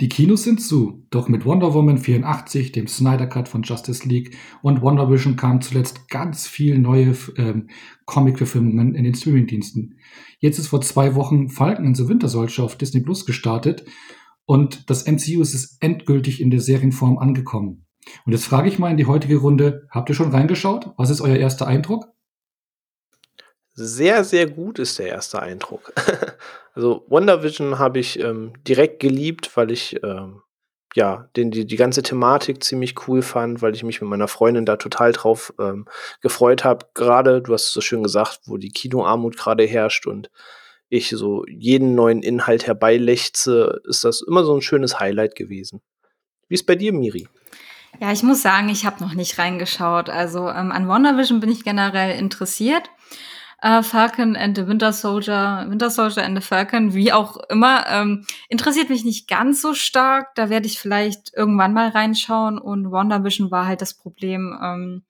Die Kinos sind zu, doch mit Wonder Woman 84, dem Snyder Cut von Justice League und Wonder Vision kamen zuletzt ganz viel neue ähm, Comic-Verfilmungen in den Streamingdiensten. Jetzt ist vor zwei Wochen Falcon and the Winter Soldier auf Disney Plus gestartet und das MCU ist endgültig in der Serienform angekommen. Und jetzt frage ich mal in die heutige Runde, habt ihr schon reingeschaut? Was ist euer erster Eindruck? Sehr, sehr gut ist der erste Eindruck. also WandaVision habe ich ähm, direkt geliebt, weil ich ähm, ja den, die, die ganze Thematik ziemlich cool fand, weil ich mich mit meiner Freundin da total drauf ähm, gefreut habe. Gerade, du hast es so schön gesagt, wo die Kinoarmut gerade herrscht und ich so jeden neuen Inhalt herbeilechze, ist das immer so ein schönes Highlight gewesen. Wie ist bei dir, Miri? Ja, ich muss sagen, ich habe noch nicht reingeschaut. Also ähm, an WandaVision bin ich generell interessiert äh, Falcon and the Winter Soldier, Winter Soldier and the Falcon, wie auch immer, ähm, interessiert mich nicht ganz so stark. Da werde ich vielleicht irgendwann mal reinschauen. Und WandaVision war halt das Problem. Ähm,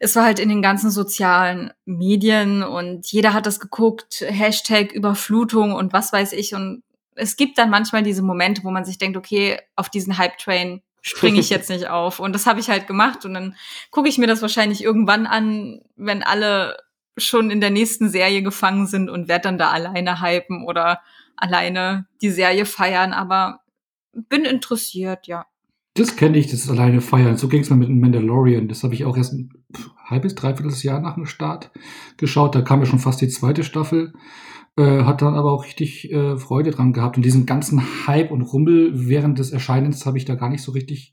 es war halt in den ganzen sozialen Medien und jeder hat das geguckt, Hashtag Überflutung und was weiß ich. Und es gibt dann manchmal diese Momente, wo man sich denkt, okay, auf diesen Hype-Train springe ich jetzt nicht auf. Und das habe ich halt gemacht. Und dann gucke ich mir das wahrscheinlich irgendwann an, wenn alle schon in der nächsten Serie gefangen sind und werde dann da alleine hypen oder alleine die Serie feiern, aber bin interessiert, ja. Das kenne ich, das alleine feiern. So ging es mir mit Mandalorian. Das habe ich auch erst ein halbes, dreiviertel Jahr nach dem Start geschaut. Da kam ja schon fast die zweite Staffel. Äh, hat dann aber auch richtig äh, Freude dran gehabt. Und diesen ganzen Hype und Rummel während des Erscheinens habe ich da gar nicht so richtig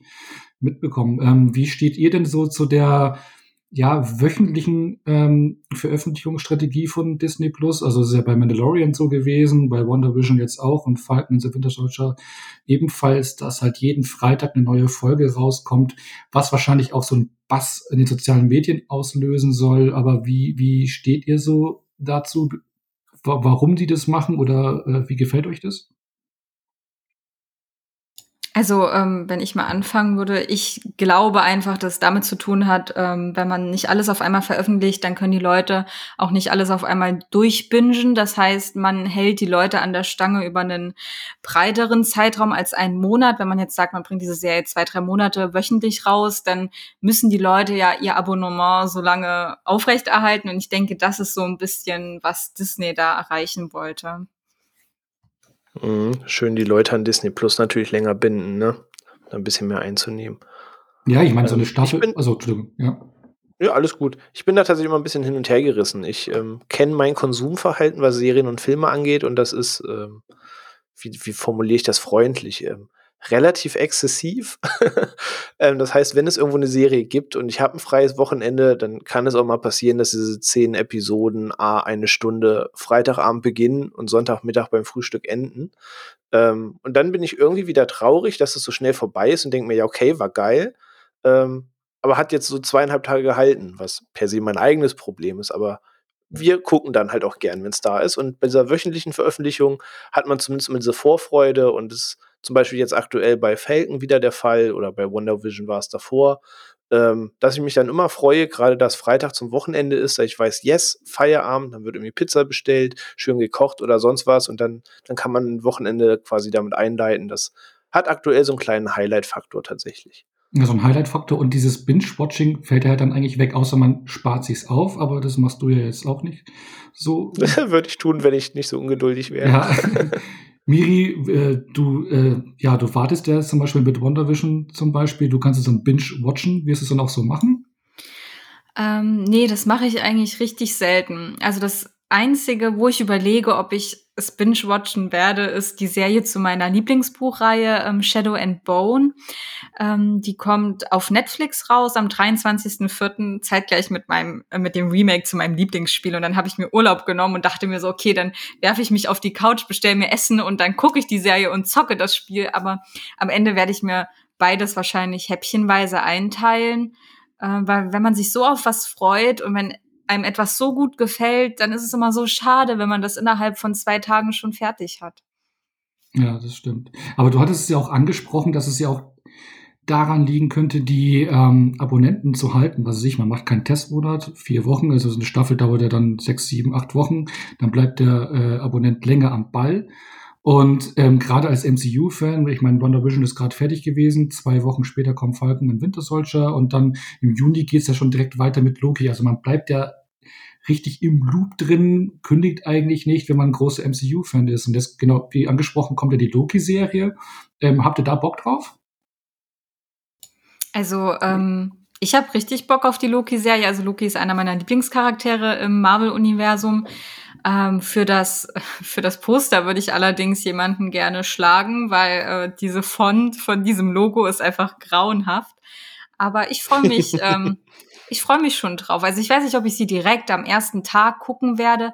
mitbekommen. Ähm, wie steht ihr denn so zu der ja, wöchentlichen ähm, Veröffentlichungsstrategie von Disney Plus. Also es ist ja bei Mandalorian so gewesen, bei Wonder Vision jetzt auch und Falcon and the Winter Soldier ebenfalls, dass halt jeden Freitag eine neue Folge rauskommt, was wahrscheinlich auch so ein Bass in den sozialen Medien auslösen soll. Aber wie, wie steht ihr so dazu? Warum die das machen oder äh, wie gefällt euch das? Also, ähm, wenn ich mal anfangen würde, ich glaube einfach, dass es damit zu tun hat, ähm, wenn man nicht alles auf einmal veröffentlicht, dann können die Leute auch nicht alles auf einmal durchbingen. Das heißt, man hält die Leute an der Stange über einen breiteren Zeitraum als einen Monat. Wenn man jetzt sagt, man bringt diese Serie zwei, drei Monate wöchentlich raus, dann müssen die Leute ja ihr Abonnement so lange aufrechterhalten. Und ich denke, das ist so ein bisschen, was Disney da erreichen wollte. Mhm. Schön die Leute an Disney Plus natürlich länger binden, ne? Ein bisschen mehr einzunehmen. Ja, ich meine, so eine ähm, Staffel. Bin, also, Entschuldigung, ja. Ja, alles gut. Ich bin da tatsächlich immer ein bisschen hin und her gerissen. Ich ähm, kenne mein Konsumverhalten, was Serien und Filme angeht, und das ist, ähm, wie, wie formuliere ich das freundlich? Ähm, relativ exzessiv. ähm, das heißt, wenn es irgendwo eine Serie gibt und ich habe ein freies Wochenende, dann kann es auch mal passieren, dass diese zehn Episoden a eine Stunde Freitagabend beginnen und Sonntagmittag beim Frühstück enden. Ähm, und dann bin ich irgendwie wieder traurig, dass es so schnell vorbei ist und denke mir, ja, okay, war geil. Ähm, aber hat jetzt so zweieinhalb Tage gehalten, was per se mein eigenes Problem ist, aber wir gucken dann halt auch gern, wenn es da ist. Und bei dieser wöchentlichen Veröffentlichung hat man zumindest immer diese Vorfreude und es zum Beispiel jetzt aktuell bei Falcon wieder der Fall oder bei Wonder Vision war es davor, ähm, dass ich mich dann immer freue, gerade dass Freitag zum Wochenende ist, dass ich weiß, yes, Feierabend, dann wird irgendwie Pizza bestellt, schön gekocht oder sonst was und dann, dann kann man ein Wochenende quasi damit einleiten. Das hat aktuell so einen kleinen Highlight-Faktor tatsächlich. Ja, so ein Highlight-Faktor und dieses Binge-Watching fällt ja halt dann eigentlich weg, außer man spart sich's auf, aber das machst du ja jetzt auch nicht so. Würde ich tun, wenn ich nicht so ungeduldig wäre. Ja. Miri, äh, du, äh, ja, du wartest ja zum Beispiel mit WandaVision zum Beispiel, du kannst es dann binge-watchen. Wirst du es dann auch so machen? Ähm, nee, das mache ich eigentlich richtig selten. Also das Einzige, wo ich überlege, ob ich es binge-watchen werde, ist die Serie zu meiner Lieblingsbuchreihe ähm, Shadow and Bone. Ähm, die kommt auf Netflix raus am 23.04. zeitgleich mit meinem äh, mit dem Remake zu meinem Lieblingsspiel und dann habe ich mir Urlaub genommen und dachte mir so, okay, dann werfe ich mich auf die Couch, bestelle mir Essen und dann gucke ich die Serie und zocke das Spiel, aber am Ende werde ich mir beides wahrscheinlich häppchenweise einteilen, äh, weil wenn man sich so auf was freut und wenn einem etwas so gut gefällt, dann ist es immer so schade, wenn man das innerhalb von zwei Tagen schon fertig hat. Ja, das stimmt. Aber du hattest es ja auch angesprochen, dass es ja auch daran liegen könnte, die ähm, Abonnenten zu halten. Was weiß ich, man macht keinen Testmonat, vier Wochen, also so eine Staffel dauert ja dann sechs, sieben, acht Wochen, dann bleibt der äh, Abonnent länger am Ball. Und ähm, gerade als MCU-Fan, ich meine, Wonder Vision ist gerade fertig gewesen, zwei Wochen später kommt Falcon und Winter Soldier und dann im Juni geht's ja schon direkt weiter mit Loki. Also man bleibt ja richtig im Loop drin, kündigt eigentlich nicht, wenn man ein großer MCU-Fan ist. Und das, genau wie angesprochen, kommt ja die Loki-Serie. Ähm, habt ihr da Bock drauf? Also, ähm, ich habe richtig Bock auf die Loki-Serie. Also Loki ist einer meiner Lieblingscharaktere im Marvel-Universum. Ähm, für das für das Poster würde ich allerdings jemanden gerne schlagen, weil äh, diese Font von diesem Logo ist einfach grauenhaft. Aber ich freue mich, ähm, ich freue mich schon drauf. Also ich weiß nicht, ob ich sie direkt am ersten Tag gucken werde.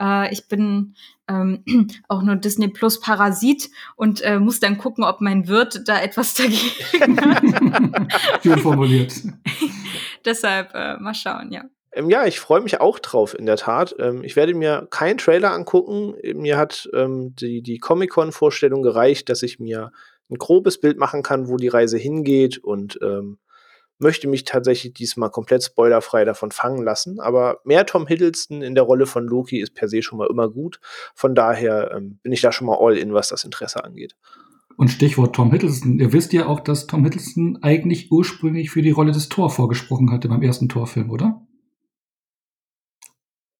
Äh, ich bin ähm, auch nur Disney Plus Parasit und äh, muss dann gucken, ob mein Wirt da etwas dagegen hat. Schön formuliert. Deshalb äh, mal schauen, ja. Ähm, ja, ich freue mich auch drauf, in der Tat. Ähm, ich werde mir keinen Trailer angucken. Mir hat ähm, die, die Comic-Con-Vorstellung gereicht, dass ich mir ein grobes Bild machen kann, wo die Reise hingeht und ähm, möchte mich tatsächlich diesmal komplett spoilerfrei davon fangen lassen. Aber mehr Tom Hiddleston in der Rolle von Loki ist per se schon mal immer gut. Von daher ähm, bin ich da schon mal all in, was das Interesse angeht. Und Stichwort Tom Hiddleston. Ihr wisst ja auch, dass Tom Hiddleston eigentlich ursprünglich für die Rolle des Thor vorgesprochen hatte beim ersten Torfilm, oder?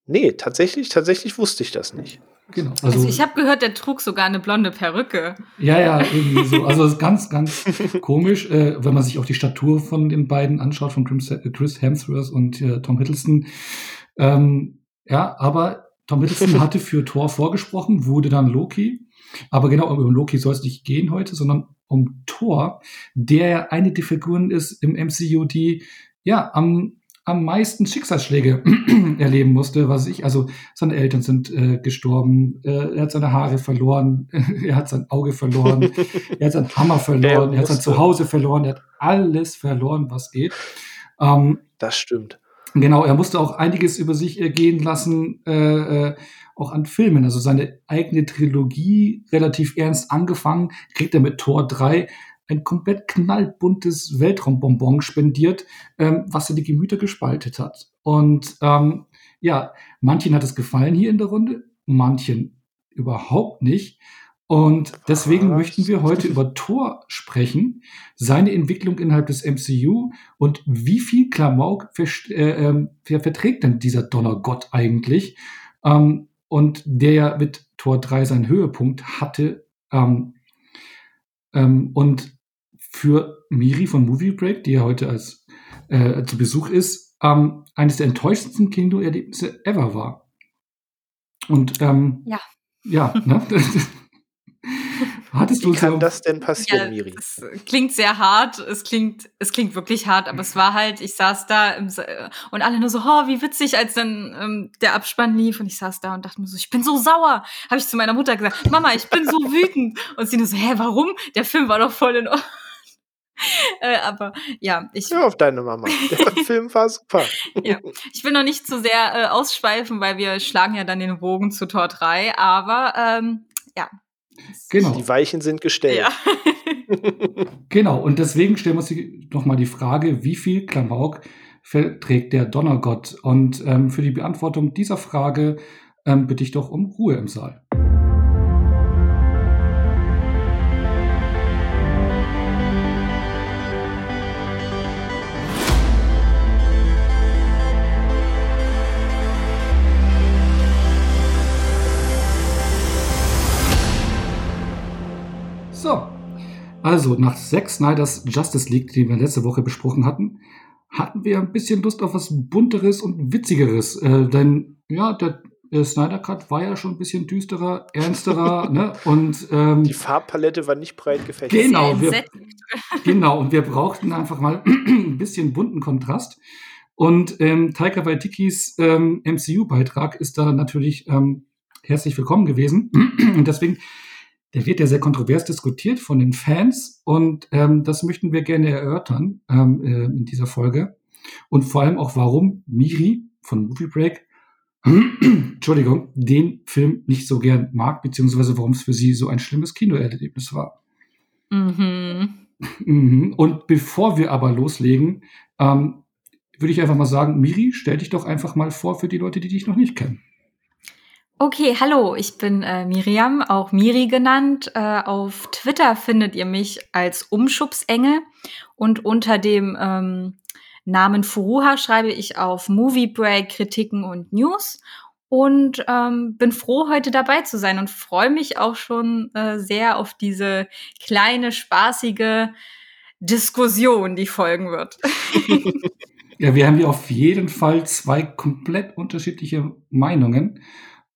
Nee, tatsächlich, tatsächlich wusste ich das nicht. Genau. Also, also ich habe gehört, der trug sogar eine blonde Perücke. Ja, ja, irgendwie so. Also das ist ganz, ganz komisch, äh, wenn man sich auch die Statur von den beiden anschaut, von Chris Hemsworth und äh, Tom Hiddleston. Ähm, ja, aber Tom Hiddleston hatte für Thor vorgesprochen, wurde dann Loki. Aber genau um Loki soll es nicht gehen heute, sondern um Thor, der eine der Figuren ist im MCU, die ja am am meisten Schicksalsschläge erleben musste, was ich, also seine Eltern sind äh, gestorben, äh, er hat seine Haare verloren, er hat sein Auge verloren, er hat seinen Hammer verloren, er, hat sein Zuhause verloren, er hat alles verloren, was geht. Ähm, das stimmt. Genau, er musste auch einiges über sich ergehen lassen, äh, äh, auch an Filmen. Also seine eigene Trilogie relativ ernst angefangen, kriegt er mit Tor 3 ein komplett knallbuntes Weltraumbonbon spendiert, ähm, was er die Gemüter gespaltet hat. Und ähm, ja, manchen hat es gefallen hier in der Runde, manchen überhaupt nicht. Und deswegen was? möchten wir heute über Thor sprechen, seine Entwicklung innerhalb des MCU und wie viel Klamauk äh, äh, verträgt denn dieser Donnergott eigentlich? Ähm, und der ja mit Tor 3 seinen Höhepunkt hatte. Ähm, ähm, und für Miri von Movie Break, die ja heute als äh, zu Besuch ist, ähm, eines der enttäuschendsten Kinoerlebnisse ever war. Und ähm, ja, ja, ne? Hattest du Wie kann so das denn passieren, ja, Miri? Es klingt sehr hart, es klingt, es klingt wirklich hart, aber es war halt, ich saß da im, und alle nur so, oh, wie witzig, als dann ähm, der Abspann lief und ich saß da und dachte mir so, ich bin so sauer. Habe ich zu meiner Mutter gesagt, Mama, ich bin so wütend. Und sie nur so, hä, warum? Der Film war doch voll in Ordnung. äh, aber ja, ich. Ja, auf deine Mama. Der Film war super. ja. Ich will noch nicht zu sehr äh, ausschweifen, weil wir schlagen ja dann den Bogen zu Tor 3, aber ähm, ja. Genau. Die Weichen sind gestellt. Ja. genau, und deswegen stellen wir uns nochmal die Frage, wie viel Klamauk verträgt der Donnergott? Und ähm, für die Beantwortung dieser Frage ähm, bitte ich doch um Ruhe im Saal. Also nach Zack Snyders Justice League, die wir letzte Woche besprochen hatten, hatten wir ein bisschen Lust auf was bunteres und witzigeres. Äh, denn ja, der, der Snyder Cut war ja schon ein bisschen düsterer, ernsterer, ne? Und ähm, die Farbpalette war nicht breit gefächert. Genau, wir, genau, und wir brauchten einfach mal ein bisschen bunten Kontrast. Und ähm, Taika Waitikis ähm, MCU-Beitrag ist da natürlich ähm, herzlich willkommen gewesen. und deswegen der wird ja sehr kontrovers diskutiert von den Fans und ähm, das möchten wir gerne erörtern ähm, äh, in dieser Folge. Und vor allem auch, warum Miri von Movie Break, Entschuldigung, den Film nicht so gern mag, beziehungsweise warum es für sie so ein schlimmes Kinoerlebnis war. Mhm. mhm. Und bevor wir aber loslegen, ähm, würde ich einfach mal sagen, Miri, stell dich doch einfach mal vor für die Leute, die dich noch nicht kennen. Okay, hallo, ich bin äh, Miriam, auch Miri genannt. Äh, auf Twitter findet ihr mich als Umschubsengel und unter dem ähm, Namen Furuha schreibe ich auf Movie Break Kritiken und News und ähm, bin froh, heute dabei zu sein und freue mich auch schon äh, sehr auf diese kleine, spaßige Diskussion, die folgen wird. ja, wir haben hier auf jeden Fall zwei komplett unterschiedliche Meinungen.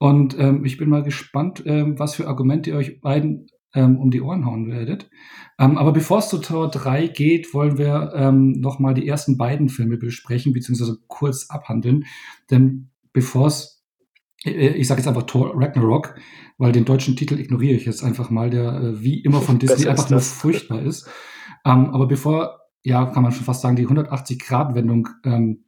Und ähm, ich bin mal gespannt, ähm, was für Argumente ihr euch beiden ähm, um die Ohren hauen werdet. Ähm, aber bevor es zu Tor 3 geht, wollen wir ähm, nochmal die ersten beiden Filme besprechen, beziehungsweise kurz abhandeln. Denn bevor es, äh, ich sage jetzt einfach Tor Ragnarok, weil den deutschen Titel ignoriere ich jetzt einfach mal, der äh, wie immer von Disney einfach nur furchtbar ist. Ähm, aber bevor, ja, kann man schon fast sagen, die 180-Grad-Wendung ähm,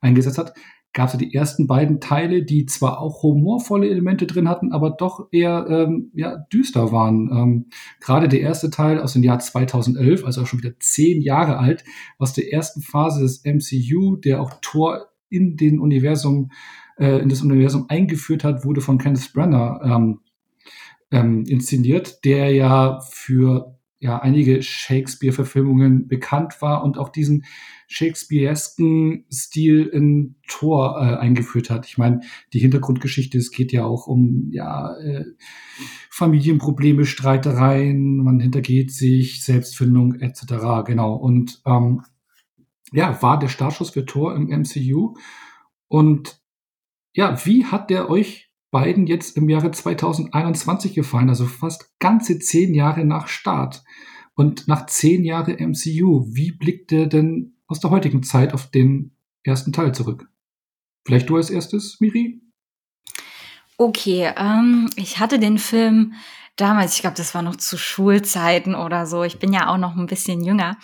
eingesetzt hat, gab es ja die ersten beiden Teile, die zwar auch humorvolle Elemente drin hatten, aber doch eher ähm, ja, düster waren. Ähm, Gerade der erste Teil aus dem Jahr 2011, also auch schon wieder zehn Jahre alt, aus der ersten Phase des MCU, der auch Thor in den Universum, äh, in das Universum eingeführt hat, wurde von Kenneth Brenner ähm, ähm, inszeniert, der ja für ja einige Shakespeare-Verfilmungen bekannt war und auch diesen Shakespearesken Stil in Thor äh, eingeführt hat. Ich meine, die Hintergrundgeschichte, es geht ja auch um ja äh, Familienprobleme, Streitereien, man hintergeht sich, Selbstfindung etc. Genau. Und ähm, ja, war der Startschuss für Thor im MCU. Und ja, wie hat der euch beiden jetzt im Jahre 2021 gefallen? Also fast ganze zehn Jahre nach Start. Und nach zehn Jahren MCU, wie blickt der denn aus der heutigen Zeit auf den ersten Teil zurück. Vielleicht du als erstes, Miri? Okay, ähm, ich hatte den Film damals, ich glaube, das war noch zu Schulzeiten oder so. Ich bin ja auch noch ein bisschen jünger.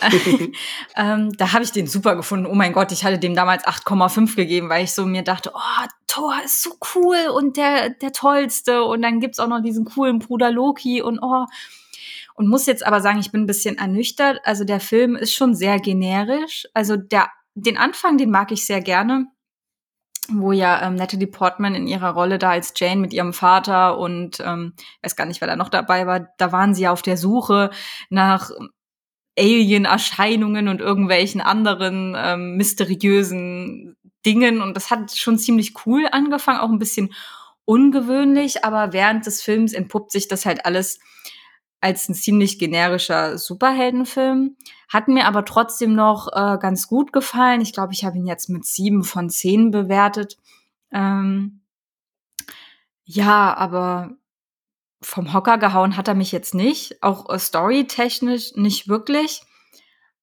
ähm, da habe ich den super gefunden. Oh mein Gott, ich hatte dem damals 8,5 gegeben, weil ich so mir dachte, oh, Thor ist so cool und der, der tollste. Und dann gibt's auch noch diesen coolen Bruder Loki und oh, und muss jetzt aber sagen, ich bin ein bisschen ernüchtert. Also der Film ist schon sehr generisch. Also der, den Anfang, den mag ich sehr gerne wo ja ähm, Natalie Portman in ihrer Rolle da als Jane mit ihrem Vater und ähm, weiß gar nicht, wer da noch dabei war, da waren sie auf der Suche nach Alien-Erscheinungen und irgendwelchen anderen ähm, mysteriösen Dingen. Und das hat schon ziemlich cool angefangen, auch ein bisschen ungewöhnlich, aber während des Films entpuppt sich das halt alles als ein ziemlich generischer Superheldenfilm. Hat mir aber trotzdem noch äh, ganz gut gefallen. Ich glaube, ich habe ihn jetzt mit sieben von zehn bewertet. Ähm, ja, aber vom Hocker gehauen hat er mich jetzt nicht. Auch äh, storytechnisch nicht wirklich.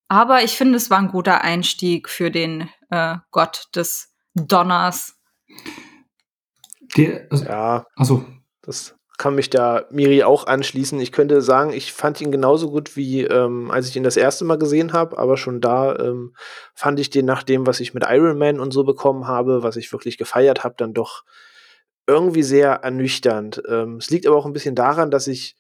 Aber ich finde, es war ein guter Einstieg für den äh, Gott des Donners. Der, also, ja, also das kann mich da Miri auch anschließen. Ich könnte sagen, ich fand ihn genauso gut wie ähm, als ich ihn das erste Mal gesehen habe, aber schon da ähm, fand ich den nach dem, was ich mit Iron Man und so bekommen habe, was ich wirklich gefeiert habe, dann doch irgendwie sehr ernüchternd. Ähm, es liegt aber auch ein bisschen daran, dass ich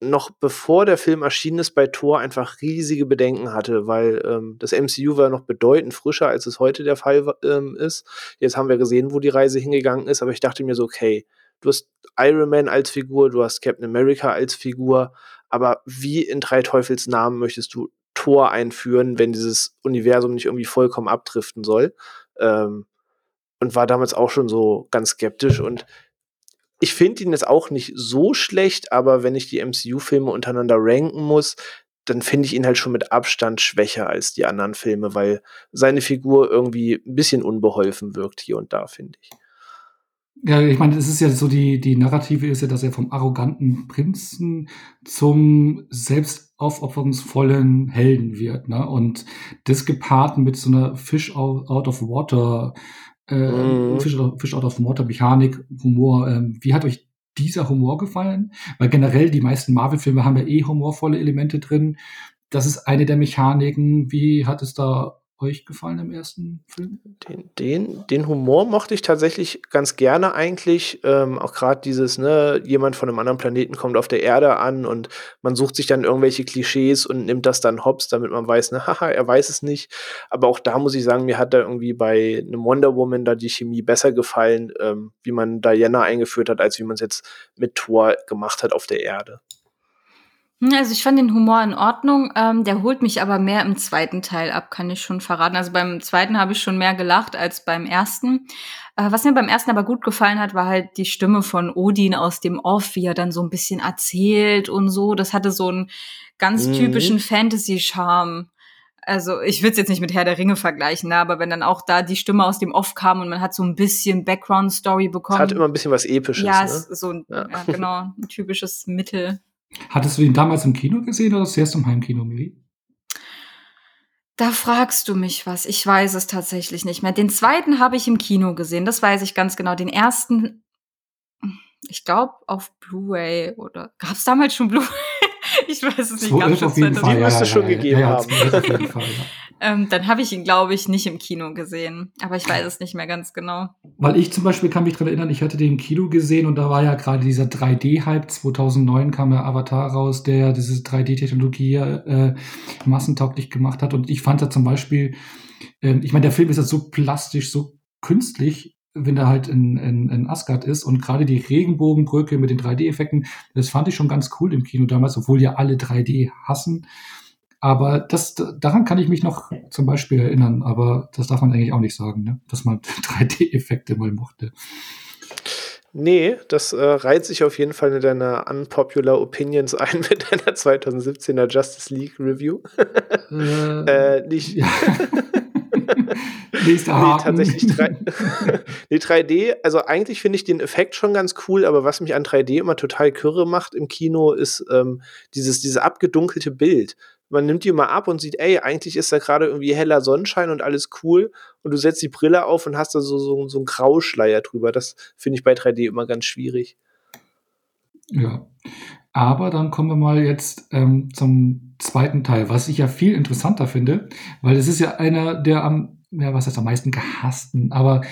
noch bevor der Film erschienen ist bei Thor einfach riesige Bedenken hatte, weil ähm, das MCU war noch bedeutend frischer, als es heute der Fall ähm, ist. Jetzt haben wir gesehen, wo die Reise hingegangen ist, aber ich dachte mir so, okay, du hast Iron Man als Figur, du hast Captain America als Figur, aber wie in drei Teufels Namen möchtest du Thor einführen, wenn dieses Universum nicht irgendwie vollkommen abdriften soll? Ähm, und war damals auch schon so ganz skeptisch und ich finde ihn jetzt auch nicht so schlecht, aber wenn ich die MCU-Filme untereinander ranken muss, dann finde ich ihn halt schon mit Abstand schwächer als die anderen Filme, weil seine Figur irgendwie ein bisschen unbeholfen wirkt hier und da, finde ich. Ja, ich meine, es ist ja so, die, die Narrative ist ja, dass er vom arroganten Prinzen zum selbstaufopferungsvollen Helden wird, ne? Und das gepaart mit so einer Fish out, of water, äh, mm. Fish, out, Fish out of water Mechanik, Humor. Ähm, wie hat euch dieser Humor gefallen? Weil generell die meisten Marvel-Filme haben ja eh humorvolle Elemente drin. Das ist eine der Mechaniken. Wie hat es da euch gefallen im ersten Film? Den, den, den Humor mochte ich tatsächlich ganz gerne eigentlich. Ähm, auch gerade dieses, ne, jemand von einem anderen Planeten kommt auf der Erde an und man sucht sich dann irgendwelche Klischees und nimmt das dann hops, damit man weiß, ne, haha, er weiß es nicht. Aber auch da muss ich sagen, mir hat da irgendwie bei einem Wonder Woman da die Chemie besser gefallen, ähm, wie man Diana eingeführt hat, als wie man es jetzt mit Thor gemacht hat auf der Erde. Hm, also ich fand den Humor in Ordnung. Ähm, der holt mich aber mehr im zweiten Teil ab, kann ich schon verraten. Also beim zweiten habe ich schon mehr gelacht als beim ersten. Äh, was mir beim ersten aber gut gefallen hat, war halt die Stimme von Odin aus dem Off, wie er dann so ein bisschen erzählt und so. Das hatte so einen ganz mhm. typischen Fantasy-Charme. Also ich will es jetzt nicht mit Herr der Ringe vergleichen, ne? aber wenn dann auch da die Stimme aus dem Off kam und man hat so ein bisschen Background-Story bekommen. Es hat immer ein bisschen was Episches. Ja, ne? so ein, ja. ja. genau, ein typisches Mittel. Hattest du ihn damals im Kino gesehen oder zuerst im Heimkino, Miri? Da fragst du mich was. Ich weiß es tatsächlich nicht mehr. Den zweiten habe ich im Kino gesehen, das weiß ich ganz genau. Den ersten, ich glaube, auf Blu-ray oder gab es damals schon Blu-ray? ich weiß es nicht ganz. Auf jeden Fall. Die müsste ja, schon ja, gegeben haben. Ähm, dann habe ich ihn, glaube ich, nicht im Kino gesehen. Aber ich weiß es nicht mehr ganz genau. Weil ich zum Beispiel kann mich daran erinnern, ich hatte den im Kino gesehen und da war ja gerade dieser 3D-Hype. 2009 kam ja Avatar raus, der diese 3D-Technologie äh, massentauglich gemacht hat. Und ich fand da zum Beispiel, äh, ich meine, der Film ist ja so plastisch, so künstlich, wenn er halt in, in, in Asgard ist und gerade die Regenbogenbrücke mit den 3D-Effekten, das fand ich schon ganz cool im Kino damals, obwohl ja alle 3D hassen. Aber das, daran kann ich mich noch zum Beispiel erinnern, aber das darf man eigentlich auch nicht sagen, ne? dass man 3D-Effekte mal mochte. Nee, das äh, reiht sich auf jeden Fall in deiner Unpopular Opinions ein mit deiner 2017er Justice League Review. Äh, äh, nicht. Ja. Nächster. Nee, tatsächlich 3, nee, 3D, also eigentlich finde ich den Effekt schon ganz cool, aber was mich an 3D immer total kürre macht im Kino, ist ähm, dieses, dieses abgedunkelte Bild. Man nimmt die mal ab und sieht, ey, eigentlich ist da gerade irgendwie heller Sonnenschein und alles cool. Und du setzt die Brille auf und hast da so, so, so einen Grauschleier drüber. Das finde ich bei 3D immer ganz schwierig. Ja. Aber dann kommen wir mal jetzt ähm, zum zweiten Teil, was ich ja viel interessanter finde, weil es ist ja einer der am ja, was heißt am meisten gehassten, aber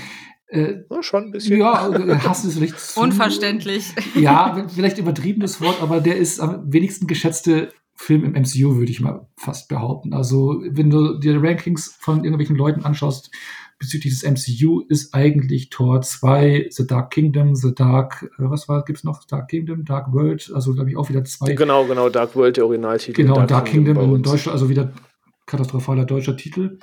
äh, ja, schon ein bisschen. Ja, Hass ist vielleicht zu, Unverständlich. Ja, vielleicht übertriebenes Wort, aber der ist am wenigsten geschätzte Film im MCU, würde ich mal fast behaupten. Also, wenn du dir Rankings von irgendwelchen Leuten anschaust bezüglich des MCU, ist eigentlich Tor 2, The Dark Kingdom, The Dark, äh, was war, gibt's noch? Dark Kingdom, Dark World, also glaube ich auch wieder zwei. Genau, genau, Dark World, der Originaltitel. Genau, Dark, Dark Kingdom, Kingdom in Deutschland, also wieder katastrophaler deutscher Titel.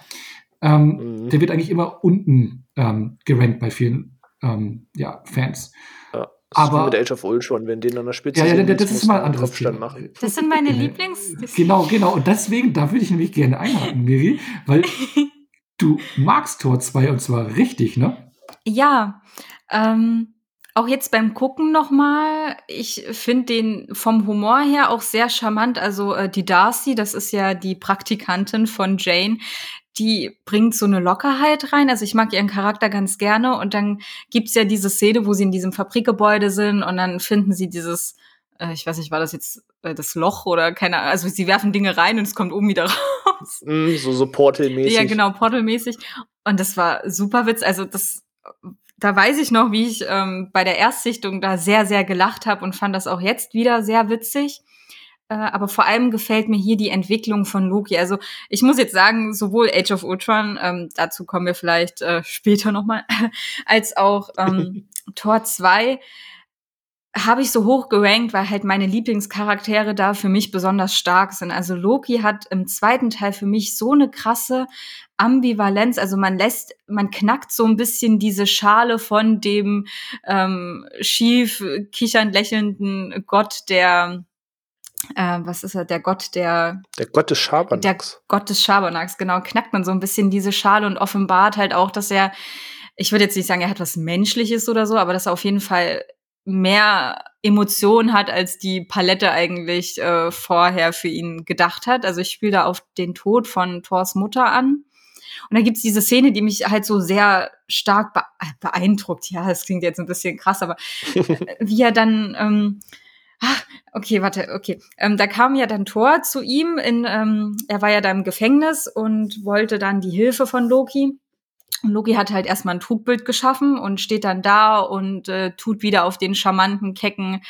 Ähm, mhm. Der wird eigentlich immer unten ähm, gerankt bei vielen ähm, ja, Fans. Ja, aber mit Age of Ultron, wenn den an der Spitze ja, ja, das, das ist mal ein anderes Thema. Machen. Das sind meine Lieblings. Genau, genau. Und deswegen, da würde ich nämlich gerne einhaken, Miri, weil du magst Tor 2 und zwar richtig, ne? Ja. Ähm, auch jetzt beim Gucken nochmal, ich finde den vom Humor her auch sehr charmant. Also äh, die Darcy, das ist ja die Praktikantin von Jane, die bringt so eine Lockerheit rein. Also ich mag ihren Charakter ganz gerne. Und dann gibt's ja diese Szene, wo sie in diesem Fabrikgebäude sind und dann finden sie dieses, äh, ich weiß nicht, war das jetzt äh, das Loch oder keine Ahnung, also sie werfen Dinge rein und es kommt oben wieder raus. Mm, so, so Portal-mäßig. Ja, genau, Portal-mäßig. Und das war super Witz. Also das, da weiß ich noch, wie ich ähm, bei der Erstsichtung da sehr, sehr gelacht habe und fand das auch jetzt wieder sehr witzig. Äh, aber vor allem gefällt mir hier die Entwicklung von Loki. Also ich muss jetzt sagen, sowohl Age of Ultron, ähm, dazu kommen wir vielleicht äh, später nochmal, als auch ähm, Tor 2 habe ich so hoch gerankt, weil halt meine Lieblingscharaktere da für mich besonders stark sind. Also Loki hat im zweiten Teil für mich so eine krasse Ambivalenz. Also man lässt, man knackt so ein bisschen diese Schale von dem ähm, schief kichernd lächelnden Gott der äh, was ist er, der Gott der Der Gott des Schabernacks. Der Gott des Schabernacks, genau, knackt man so ein bisschen diese Schale und offenbart halt auch, dass er, ich würde jetzt nicht sagen, er hat was Menschliches oder so, aber dass er auf jeden Fall mehr Emotionen hat, als die Palette eigentlich äh, vorher für ihn gedacht hat. Also ich spiele da auf den Tod von Thors Mutter an. Und da gibt's diese Szene, die mich halt so sehr stark beeindruckt. Ja, das klingt jetzt ein bisschen krass, aber wie er dann ähm, Ach, okay, warte, okay. Ähm, da kam ja dann Thor zu ihm in, ähm, er war ja da im Gefängnis und wollte dann die Hilfe von Loki. Und Loki hat halt erstmal ein Trugbild geschaffen und steht dann da und äh, tut wieder auf den charmanten, kecken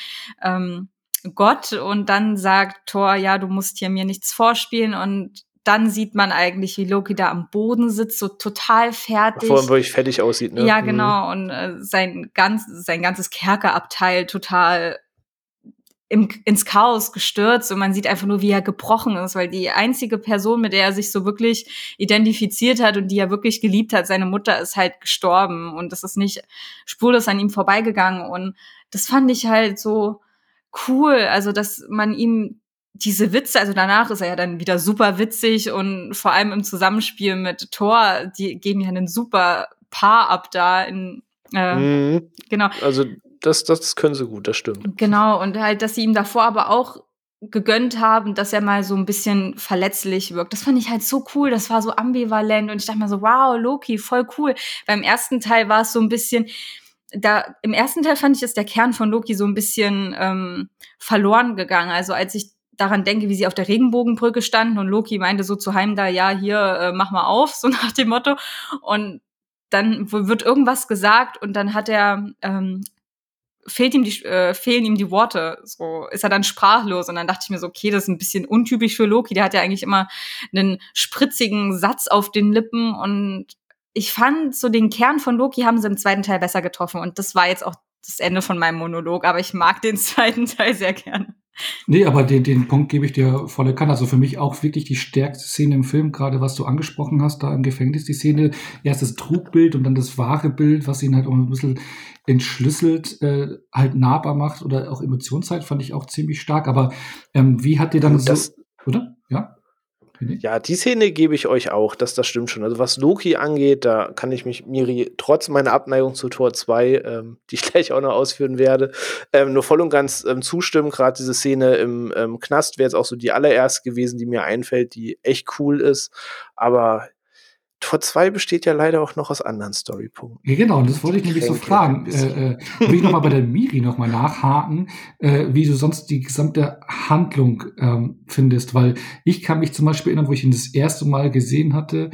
ähm, Gott und dann sagt Thor, ja, du musst hier mir nichts vorspielen und dann sieht man eigentlich, wie Loki da am Boden sitzt, so total fertig. Vor allem wirklich fertig aussieht, ne? Ja, genau. Mhm. Und äh, sein, ganz, sein ganzes Kerkerabteil total im, ins Chaos gestürzt und man sieht einfach nur, wie er gebrochen ist, weil die einzige Person, mit der er sich so wirklich identifiziert hat und die er wirklich geliebt hat, seine Mutter ist halt gestorben und das ist nicht spurlos an ihm vorbeigegangen und das fand ich halt so cool, also dass man ihm diese Witze, also danach ist er ja dann wieder super witzig und vor allem im Zusammenspiel mit Thor, die geben ja einen super Paar ab da in äh, mhm. genau. Also das, das können sie gut, das stimmt. Genau, und halt, dass sie ihm davor aber auch gegönnt haben, dass er mal so ein bisschen verletzlich wirkt. Das fand ich halt so cool, das war so ambivalent und ich dachte mir so, wow, Loki, voll cool. Beim ersten Teil war es so ein bisschen, da im ersten Teil fand ich, ist der Kern von Loki so ein bisschen ähm, verloren gegangen. Also als ich daran denke, wie sie auf der Regenbogenbrücke standen und Loki meinte so zu Heim da, ja, hier, äh, mach mal auf, so nach dem Motto. Und dann wird irgendwas gesagt und dann hat er ähm, fehlt ihm die, äh, fehlen ihm die Worte. So ist er dann sprachlos. Und dann dachte ich mir so, okay, das ist ein bisschen untypisch für Loki. Der hat ja eigentlich immer einen spritzigen Satz auf den Lippen. Und ich fand so den Kern von Loki haben sie im zweiten Teil besser getroffen. Und das war jetzt auch das Ende von meinem Monolog. Aber ich mag den zweiten Teil sehr gerne. Nee, aber den, den Punkt gebe ich dir volle Kanne. Also für mich auch wirklich die stärkste Szene im Film, gerade was du angesprochen hast, da im Gefängnis, die Szene, erst das Trugbild und dann das wahre Bild, was ihn halt auch ein bisschen entschlüsselt, äh, halt nahbar macht oder auch Emotionszeit, fand ich auch ziemlich stark. Aber ähm, wie hat dir dann das, so, oder? Ja? Ja, die Szene gebe ich euch auch, dass das stimmt schon. Also was Loki angeht, da kann ich mich Miri trotz meiner Abneigung zu Tor 2, ähm, die ich gleich auch noch ausführen werde, ähm, nur voll und ganz ähm, zustimmen. Gerade diese Szene im ähm, Knast wäre jetzt auch so die allererste gewesen, die mir einfällt, die echt cool ist. Aber Tor 2 besteht ja leider auch noch aus anderen Storypunkten. Ja, genau, und das wollte ich nämlich so fragen. Äh, äh, will ich nochmal bei der Miri nochmal nachhaken, äh, wie du sonst die gesamte Handlung ähm, findest, weil ich kann mich zum Beispiel erinnern, wo ich ihn das erste Mal gesehen hatte,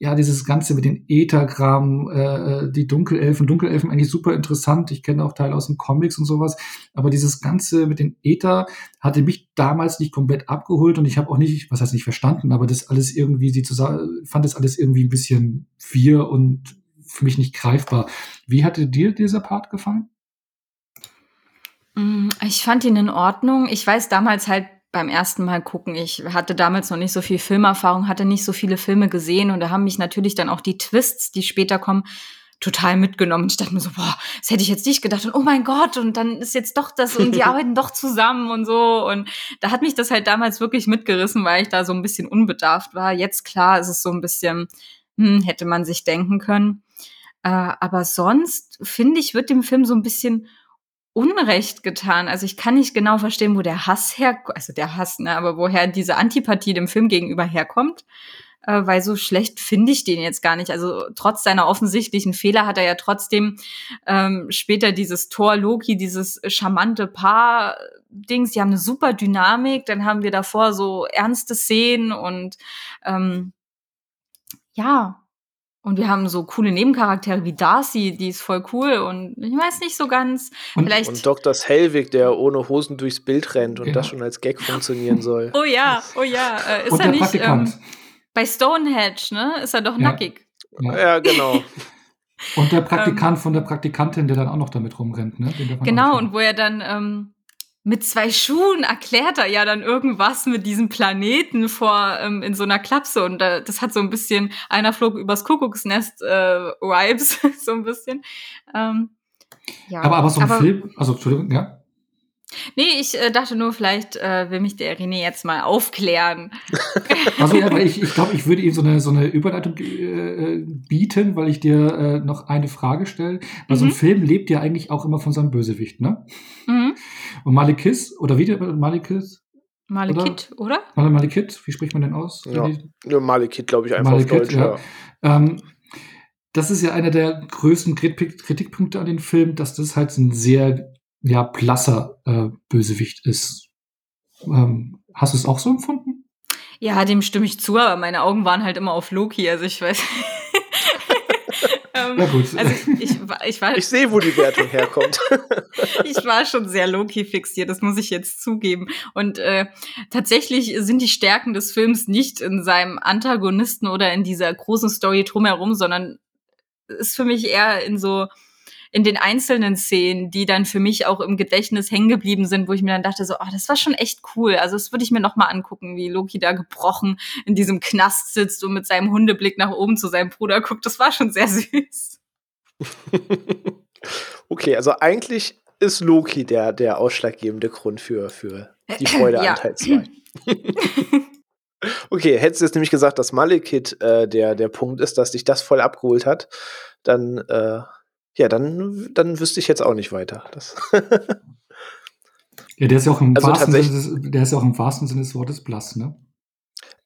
ja, dieses Ganze mit den Ethergramm, äh, äh, die Dunkelelfen, Dunkelelfen eigentlich super interessant. Ich kenne auch Teile aus den Comics und sowas. Aber dieses Ganze mit den Äther hatte mich damals nicht komplett abgeholt und ich habe auch nicht, was heißt nicht verstanden, aber das alles irgendwie, sie zusammen, fand das alles irgendwie ein bisschen wir und für mich nicht greifbar. Wie hatte dir dieser Part gefallen? Mm, ich fand ihn in Ordnung. Ich weiß damals halt beim ersten Mal gucken. Ich hatte damals noch nicht so viel Filmerfahrung, hatte nicht so viele Filme gesehen und da haben mich natürlich dann auch die Twists, die später kommen, total mitgenommen. Ich dachte mir so, boah, das hätte ich jetzt nicht gedacht und oh mein Gott und dann ist jetzt doch das und die arbeiten doch zusammen und so und da hat mich das halt damals wirklich mitgerissen, weil ich da so ein bisschen unbedarft war. Jetzt klar ist es so ein bisschen, hm, hätte man sich denken können. Äh, aber sonst finde ich, wird dem Film so ein bisschen Unrecht getan. Also ich kann nicht genau verstehen, wo der Hass her, also der Hass, ne, aber woher diese Antipathie dem Film gegenüber herkommt. Äh, weil so schlecht finde ich den jetzt gar nicht. Also trotz seiner offensichtlichen Fehler hat er ja trotzdem ähm, später dieses Tor Loki, dieses charmante Paar Dings, die haben eine super Dynamik, dann haben wir davor so ernste Szenen und ähm, ja, und wir haben so coole Nebencharaktere wie Darcy, die ist voll cool und ich weiß nicht so ganz. Und, vielleicht und Dr. Hellwig, der ohne Hosen durchs Bild rennt und genau. das schon als Gag funktionieren soll. Oh ja, oh ja. Äh, ist und er nicht ähm, bei Stonehenge, ne? Ist er doch ja. nackig. Ja, ja genau. und der Praktikant ähm, von der Praktikantin, der dann auch noch damit rumrennt, ne? Genau, und wo er dann ähm, mit zwei Schuhen erklärt er ja dann irgendwas mit diesem Planeten vor ähm, in so einer Klapse und äh, das hat so ein bisschen einer flog übers Kuckucksnest äh, Vibes so ein bisschen. Ähm, ja. Aber aber so ein aber, Film, also Entschuldigung, ja. Nee, ich äh, dachte nur, vielleicht äh, will mich der René jetzt mal aufklären. Also ja, weil ich, ich glaube, ich würde ihm so eine, so eine Überleitung äh, bieten, weil ich dir äh, noch eine Frage stelle. Weil mhm. so ein mhm. Film lebt ja eigentlich auch immer von seinem Bösewicht, ne? Mhm. Und Malikis, oder wie der Malikis? Malikit, oder? oder? Malikit, wie spricht man denn aus? Ja, ja Malikit, glaube ich, einfach Malikit, auf Deutsch, ja. ja. Ähm, das ist ja einer der größten Kritikpunkte an den Film, dass das halt ein sehr ja, blasser äh, Bösewicht ist. Ähm, hast du es auch so empfunden? Ja, dem stimme ich zu, aber meine Augen waren halt immer auf Loki, also ich weiß. Ähm, gut. Also ich, ich, war, ich sehe, wo die Wertung herkommt. ich war schon sehr Loki fixiert, das muss ich jetzt zugeben. Und äh, tatsächlich sind die Stärken des Films nicht in seinem Antagonisten oder in dieser großen Story drumherum, sondern ist für mich eher in so in den einzelnen Szenen, die dann für mich auch im Gedächtnis hängen geblieben sind, wo ich mir dann dachte so, oh, das war schon echt cool. Also das würde ich mir noch mal angucken, wie Loki da gebrochen in diesem Knast sitzt und mit seinem Hundeblick nach oben zu seinem Bruder guckt. Das war schon sehr süß. okay, also eigentlich ist Loki der, der ausschlaggebende Grund für, für die Freude an Teil 2. okay, hättest du jetzt nämlich gesagt, dass Malekith äh, der, der Punkt ist, dass dich das voll abgeholt hat, dann äh, ja, dann, dann wüsste ich jetzt auch nicht weiter. Das ja, der ist ja auch im also wahrsten Sinne des, der ist ja auch im wahrsten Sinne des Wortes blass, ne?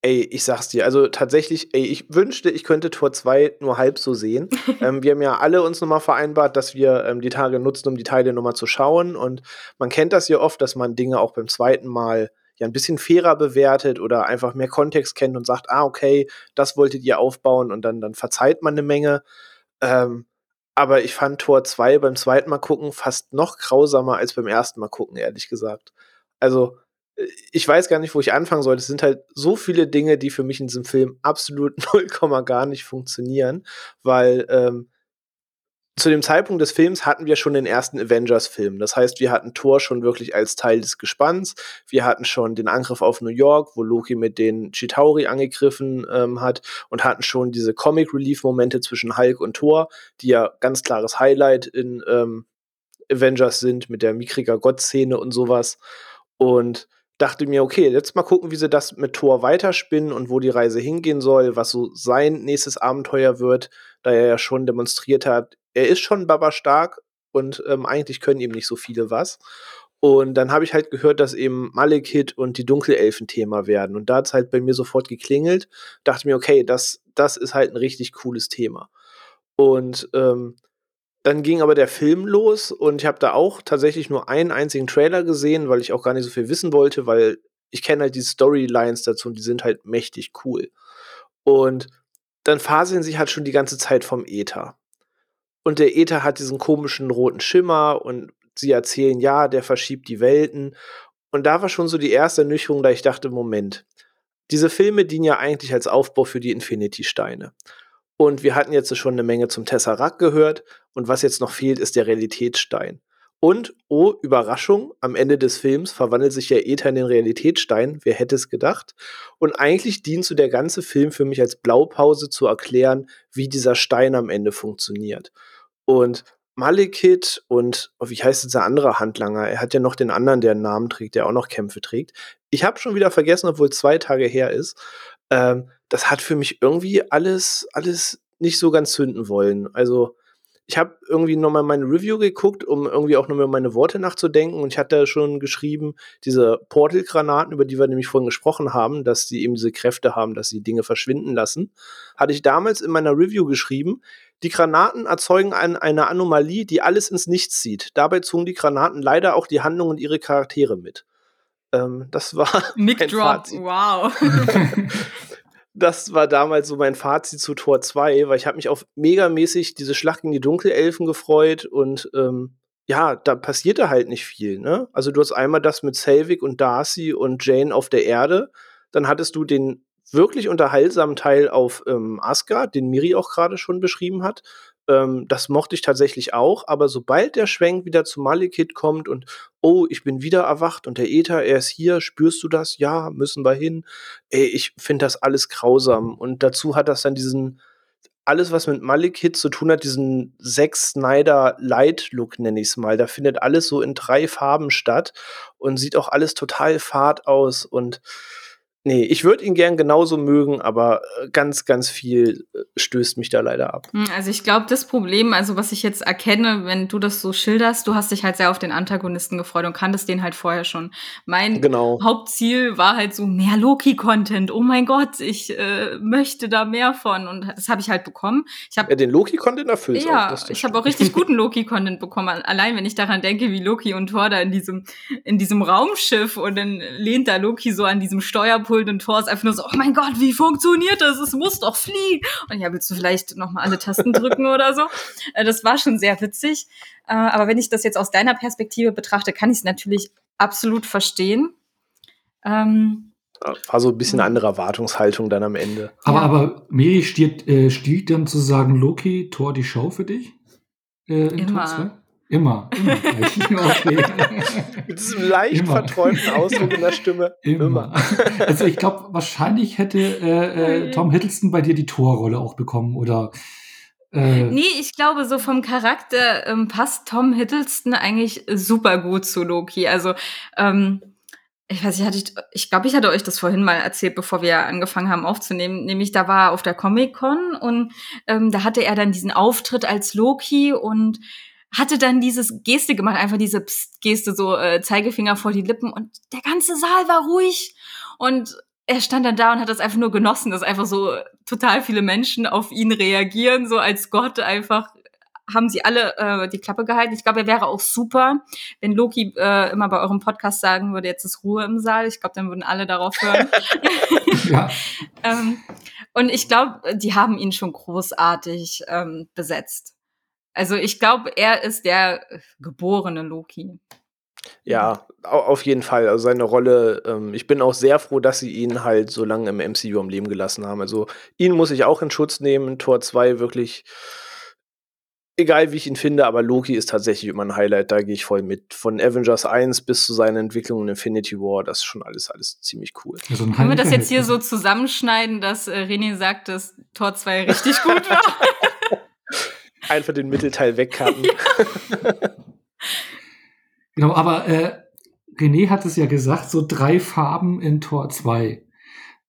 Ey, ich sag's dir, also tatsächlich, ey, ich wünschte, ich könnte Tor 2 nur halb so sehen. ähm, wir haben ja alle uns nochmal vereinbart, dass wir ähm, die Tage nutzen, um die Teile nochmal zu schauen. Und man kennt das ja oft, dass man Dinge auch beim zweiten Mal ja ein bisschen fairer bewertet oder einfach mehr Kontext kennt und sagt, ah, okay, das wolltet ihr aufbauen und dann, dann verzeiht man eine Menge. Ähm, aber ich fand Tor 2 beim zweiten Mal gucken fast noch grausamer als beim ersten Mal gucken, ehrlich gesagt. Also, äh, ich weiß gar nicht, wo ich anfangen soll. Es sind halt so viele Dinge, die für mich in diesem Film absolut 0, gar nicht funktionieren, weil ähm, zu dem Zeitpunkt des Films hatten wir schon den ersten Avengers-Film. Das heißt, wir hatten Thor schon wirklich als Teil des Gespanns. Wir hatten schon den Angriff auf New York, wo Loki mit den Chitauri angegriffen ähm, hat und hatten schon diese Comic-Relief-Momente zwischen Hulk und Thor, die ja ganz klares Highlight in ähm, Avengers sind, mit der mickriger Gott-Szene und sowas. Und dachte mir, okay, jetzt mal gucken, wie sie das mit Thor weiterspinnen und wo die Reise hingehen soll, was so sein nächstes Abenteuer wird, da er ja schon demonstriert hat, er ist schon Baba stark und ähm, eigentlich können ihm nicht so viele was. Und dann habe ich halt gehört, dass eben Malekith und die Dunkelelfen Thema werden. Und da hat es halt bei mir sofort geklingelt. Dachte mir, okay, das, das ist halt ein richtig cooles Thema. Und ähm, dann ging aber der Film los und ich habe da auch tatsächlich nur einen einzigen Trailer gesehen, weil ich auch gar nicht so viel wissen wollte, weil ich kenne halt die Storylines dazu und die sind halt mächtig cool. Und dann faseln sich halt schon die ganze Zeit vom Äther. Und der Äther hat diesen komischen roten Schimmer und sie erzählen, ja, der verschiebt die Welten. Und da war schon so die erste Ernüchterung, da ich dachte, Moment, diese Filme dienen ja eigentlich als Aufbau für die Infinity-Steine. Und wir hatten jetzt schon eine Menge zum Tesseract gehört. Und was jetzt noch fehlt, ist der Realitätsstein. Und, oh, Überraschung, am Ende des Films verwandelt sich ja Ether in den Realitätsstein. Wer hätte es gedacht? Und eigentlich dient so der ganze Film für mich als Blaupause zu erklären, wie dieser Stein am Ende funktioniert. Und Malekith und oh, wie heißt jetzt der andere Handlanger? Er hat ja noch den anderen, der einen Namen trägt, der auch noch Kämpfe trägt. Ich habe schon wieder vergessen, obwohl zwei Tage her ist. Ähm, das hat für mich irgendwie alles, alles nicht so ganz zünden wollen. Also ich habe irgendwie nochmal meine Review geguckt, um irgendwie auch nochmal meine Worte nachzudenken. Und ich hatte schon geschrieben, diese Portal-Granaten, über die wir nämlich vorhin gesprochen haben, dass sie eben diese Kräfte haben, dass sie Dinge verschwinden lassen, hatte ich damals in meiner Review geschrieben, die Granaten erzeugen ein, eine Anomalie, die alles ins Nichts zieht. Dabei zogen die Granaten leider auch die Handlung und ihre Charaktere mit. Ähm, das war Mic Drop, Fazit. wow. das war damals so mein Fazit zu Tor 2, weil ich habe mich auf megamäßig diese Schlacht gegen die Dunkelelfen gefreut und ähm, ja, da passierte halt nicht viel. Ne? Also du hast einmal das mit Selvig und Darcy und Jane auf der Erde, dann hattest du den wirklich unterhaltsamen Teil auf ähm, Asgard, den Miri auch gerade schon beschrieben hat. Ähm, das mochte ich tatsächlich auch, aber sobald der Schwenk wieder zu Malekith kommt und oh, ich bin wieder erwacht und der Äther, er ist hier, spürst du das? Ja, müssen wir hin. Ey, ich finde das alles grausam. Und dazu hat das dann diesen, alles, was mit Malekith zu tun hat, diesen sechs Snyder Light Look nenne ich es mal. Da findet alles so in drei Farben statt und sieht auch alles total fad aus und Nee, ich würde ihn gern genauso mögen, aber äh, ganz, ganz viel äh, stößt mich da leider ab. Hm, also ich glaube, das Problem, also was ich jetzt erkenne, wenn du das so schilderst, du hast dich halt sehr auf den Antagonisten gefreut und kanntest den halt vorher schon. Mein genau. Hauptziel war halt so mehr Loki-Content. Oh mein Gott, ich äh, möchte da mehr von und das habe ich halt bekommen. Ich habe ja, den Loki-Content erfüllt. Ja, auch, ich habe auch richtig guten Loki-Content bekommen. Allein wenn ich daran denke, wie Loki und Thor da in diesem in diesem Raumschiff und dann lehnt da Loki so an diesem Steuerpunkt Thor ist einfach nur so, oh mein Gott, wie funktioniert das? Es muss doch fliegen. Und ja, willst du vielleicht noch mal alle Tasten drücken oder so? Äh, das war schon sehr witzig. Äh, aber wenn ich das jetzt aus deiner Perspektive betrachte, kann ich es natürlich absolut verstehen. Ähm, war so ein bisschen eine andere Erwartungshaltung dann am Ende. Aber, ja. aber Miri stiehlt, äh, stiehlt dann zu sagen, Loki, Thor die Show für dich? Äh, Immer. Immer. immer. okay. Mit diesem leicht Immer. verträumten Ausdruck in der Stimme. Immer. Immer. Also ich glaube, wahrscheinlich hätte äh, äh, Tom Hiddleston bei dir die Torrolle auch bekommen oder äh, nee, ich glaube, so vom Charakter ähm, passt Tom Hiddleston eigentlich super gut zu Loki. Also, ähm, ich weiß nicht, ich, ich glaube, ich hatte euch das vorhin mal erzählt, bevor wir angefangen haben aufzunehmen. Nämlich, da war er auf der Comic-Con und ähm, da hatte er dann diesen Auftritt als Loki und hatte dann dieses Geste gemacht, einfach diese Psst Geste, so äh, Zeigefinger vor die Lippen und der ganze Saal war ruhig und er stand dann da und hat das einfach nur genossen, dass einfach so total viele Menschen auf ihn reagieren, so als Gott einfach haben sie alle äh, die Klappe gehalten. Ich glaube, er wäre auch super, wenn Loki äh, immer bei eurem Podcast sagen würde, jetzt ist Ruhe im Saal. Ich glaube, dann würden alle darauf hören. ja. ähm, und ich glaube, die haben ihn schon großartig ähm, besetzt. Also ich glaube, er ist der geborene Loki. Ja, auf jeden Fall. Also seine Rolle, ähm, ich bin auch sehr froh, dass sie ihn halt so lange im MCU am Leben gelassen haben. Also ihn muss ich auch in Schutz nehmen. Tor 2 wirklich, egal wie ich ihn finde, aber Loki ist tatsächlich immer ein Highlight, da gehe ich voll mit. Von Avengers 1 bis zu seiner Entwicklung in Infinity War, das ist schon alles, alles ziemlich cool. Also Können wir das jetzt hier so zusammenschneiden, dass äh, René sagt, dass Tor 2 richtig gut war? Einfach den Mittelteil wegcutten. genau, aber äh, René hat es ja gesagt, so drei Farben in Tor 2.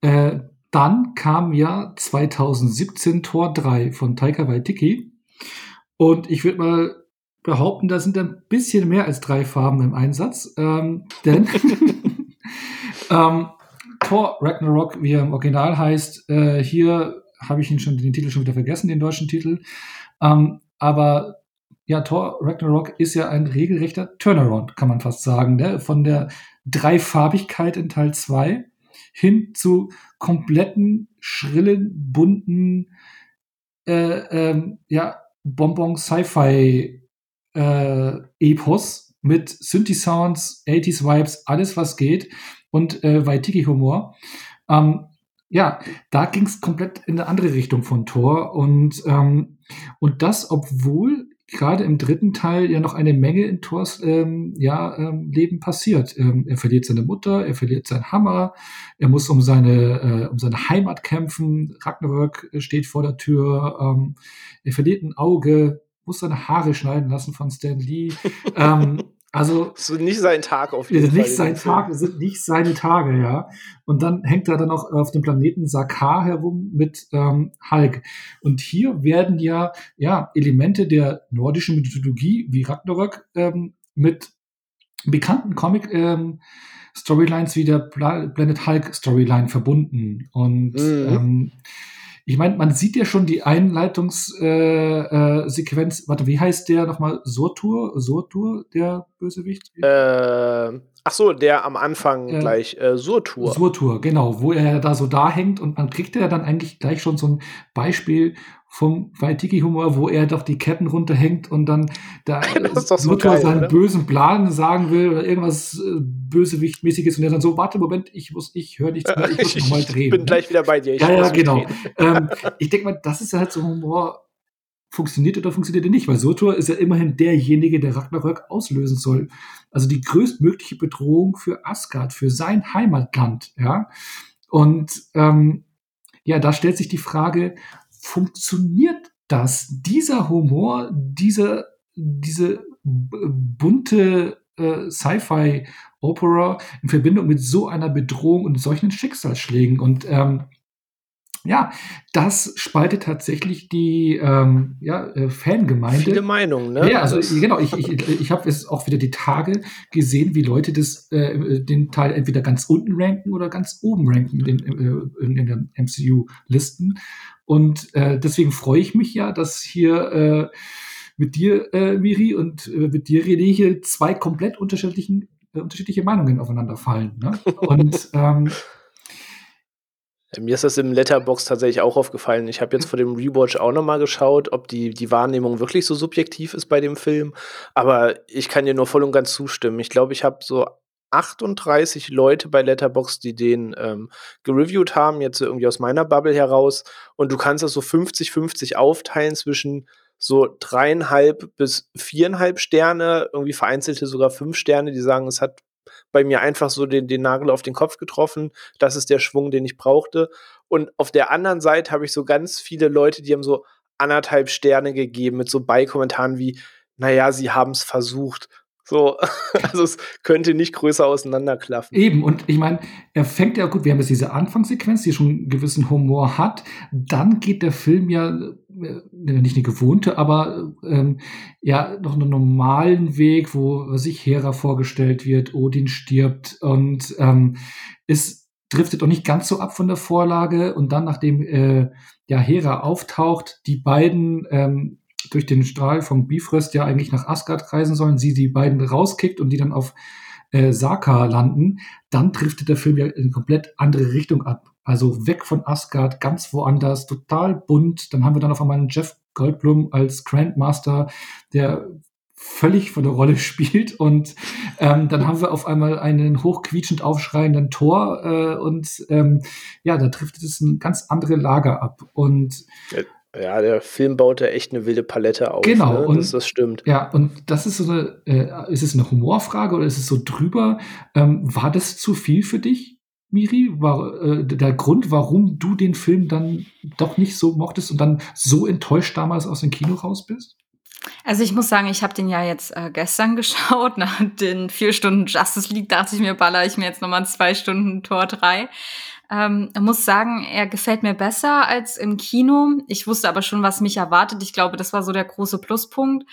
Äh, dann kam ja 2017 Tor 3 von Taika Waititi. Und ich würde mal behaupten, da sind ein bisschen mehr als drei Farben im Einsatz. Ähm, denn ähm, Thor Ragnarok, wie er im Original heißt, äh, hier habe ich ihn schon den Titel schon wieder vergessen, den deutschen Titel. Ähm, aber ja, Thor Ragnarok ist ja ein regelrechter Turnaround, kann man fast sagen, ne? von der Dreifarbigkeit in Teil 2 hin zu kompletten, schrillen, bunten, äh, ähm, ja, Bonbon Sci-Fi äh, mit Synthi-Sounds, 80s Vibes, alles was geht und äh, Waitiki-Humor. Ähm, ja, da ging es komplett in eine andere Richtung von Thor und, ähm, und das, obwohl gerade im dritten Teil ja noch eine Menge in Thors ähm, ja, ähm, Leben passiert. Ähm, er verliert seine Mutter, er verliert seinen Hammer, er muss um seine, äh, um seine Heimat kämpfen, Ragnarök steht vor der Tür, ähm, er verliert ein Auge, muss seine Haare schneiden lassen von Stan Lee. ähm, also so nicht sein Tag auf jeden Fall. Nicht sein Tag, sind nicht seine Tage, ja. Und dann hängt er dann auch auf dem Planeten Sakar herum mit ähm, Hulk. Und hier werden ja ja Elemente der nordischen Mythologie wie Ragnarök ähm, mit bekannten Comic ähm, Storylines wie der Planet Hulk Storyline verbunden. Und mhm. ähm, ich meine, man sieht ja schon die Einleitungssequenz. Äh, äh, warte, wie heißt der nochmal? Surtur? Surtur, der Bösewicht? Äh, ach so, der am Anfang gleich äh, Surtur. Surtur, genau, wo er da so da hängt und man kriegt ja dann eigentlich gleich schon so ein Beispiel vom Waitiki-Humor, wo er doch die Ketten runterhängt und dann da so geil, seinen oder? bösen Plan sagen will oder irgendwas äh, Bösewichtmäßiges und er dann so, warte, Moment, ich muss, ich höre nichts mehr, ich muss nochmal drehen. Ich bin gleich wieder bei dir. ja, ja, genau. ähm, ich denke mal, das ist halt so Humor, funktioniert oder funktioniert er nicht, weil Surtur ist ja immerhin derjenige, der Ragnarök auslösen soll. Also die größtmögliche Bedrohung für Asgard, für sein Heimatland, ja. Und ähm, ja, da stellt sich die Frage, funktioniert das? Dieser Humor, diese, diese bunte äh, Sci-Fi-Opera in Verbindung mit so einer Bedrohung und solchen Schicksalsschlägen. Und ähm, ja, das spaltet tatsächlich die ähm, ja, äh, Fangemeinde. Viele Meinungen, ne? Ja, also genau, ich, ich, ich habe es auch wieder die Tage gesehen, wie Leute das, äh, den Teil entweder ganz unten ranken oder ganz oben ranken in, äh, in, in den MCU-Listen. Und äh, deswegen freue ich mich ja, dass hier äh, mit dir, äh, Miri, und äh, mit dir, René, hier zwei komplett unterschiedlichen, äh, unterschiedliche Meinungen aufeinanderfallen. Ne? Und ähm, mir ist das im Letterbox tatsächlich auch aufgefallen. Ich habe jetzt vor dem Rewatch auch nochmal geschaut, ob die, die Wahrnehmung wirklich so subjektiv ist bei dem Film. Aber ich kann dir nur voll und ganz zustimmen. Ich glaube, ich habe so 38 Leute bei Letterbox, die den ähm, gereviewt haben, jetzt irgendwie aus meiner Bubble heraus. Und du kannst das so 50-50 aufteilen zwischen so dreieinhalb bis viereinhalb Sterne, irgendwie vereinzelte sogar fünf Sterne, die sagen, es hat bei mir einfach so den, den Nagel auf den Kopf getroffen. Das ist der Schwung, den ich brauchte. Und auf der anderen Seite habe ich so ganz viele Leute, die haben so anderthalb Sterne gegeben mit so Beikommentaren wie, naja, sie haben es versucht. So, also es könnte nicht größer auseinanderklaffen. Eben, und ich meine, er fängt ja gut, wir haben jetzt diese Anfangssequenz, die schon einen gewissen Humor hat. Dann geht der Film ja äh, nicht eine gewohnte, aber ähm, ja noch einen normalen Weg, wo sich Hera vorgestellt wird, Odin stirbt und ähm, es driftet auch nicht ganz so ab von der Vorlage. Und dann, nachdem äh, ja Hera auftaucht, die beiden ähm, durch den Strahl vom Bifrost ja eigentlich nach Asgard reisen sollen, sie die beiden rauskickt und die dann auf äh, Saka landen, dann driftet der Film ja in eine komplett andere Richtung ab. Also weg von Asgard, ganz woanders, total bunt. Dann haben wir dann auf einmal einen Jeff Goldblum als Grandmaster, der völlig von der Rolle spielt. Und ähm, dann haben wir auf einmal einen hochquietschend aufschreienden Tor äh, und ähm, ja, da trifft es ein ganz andere Lager ab. Und ja, der Film baut da echt eine wilde Palette auf. Genau, ne? und, das, das stimmt. Ja, und das ist so eine, äh, ist es eine Humorfrage oder ist es so drüber? Ähm, war das zu viel für dich, Miri? War äh, der Grund, warum du den Film dann doch nicht so mochtest und dann so enttäuscht damals aus dem Kino raus bist? Also ich muss sagen, ich habe den ja jetzt äh, gestern geschaut. Nach den vier Stunden Justice League dachte ich mir, baller ich mir jetzt nochmal zwei Stunden Tor 3. Ähm, muss sagen, er gefällt mir besser als im Kino. Ich wusste aber schon, was mich erwartet. Ich glaube, das war so der große Pluspunkt.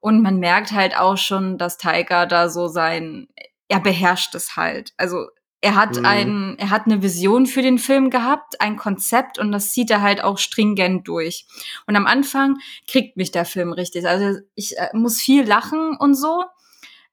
Und man merkt halt auch schon, dass Tiger da so sein, er beherrscht es halt. Also er hat mhm. ein, er hat eine Vision für den Film gehabt, ein Konzept und das zieht er halt auch stringent durch. Und am Anfang kriegt mich der Film richtig. Also ich äh, muss viel lachen und so.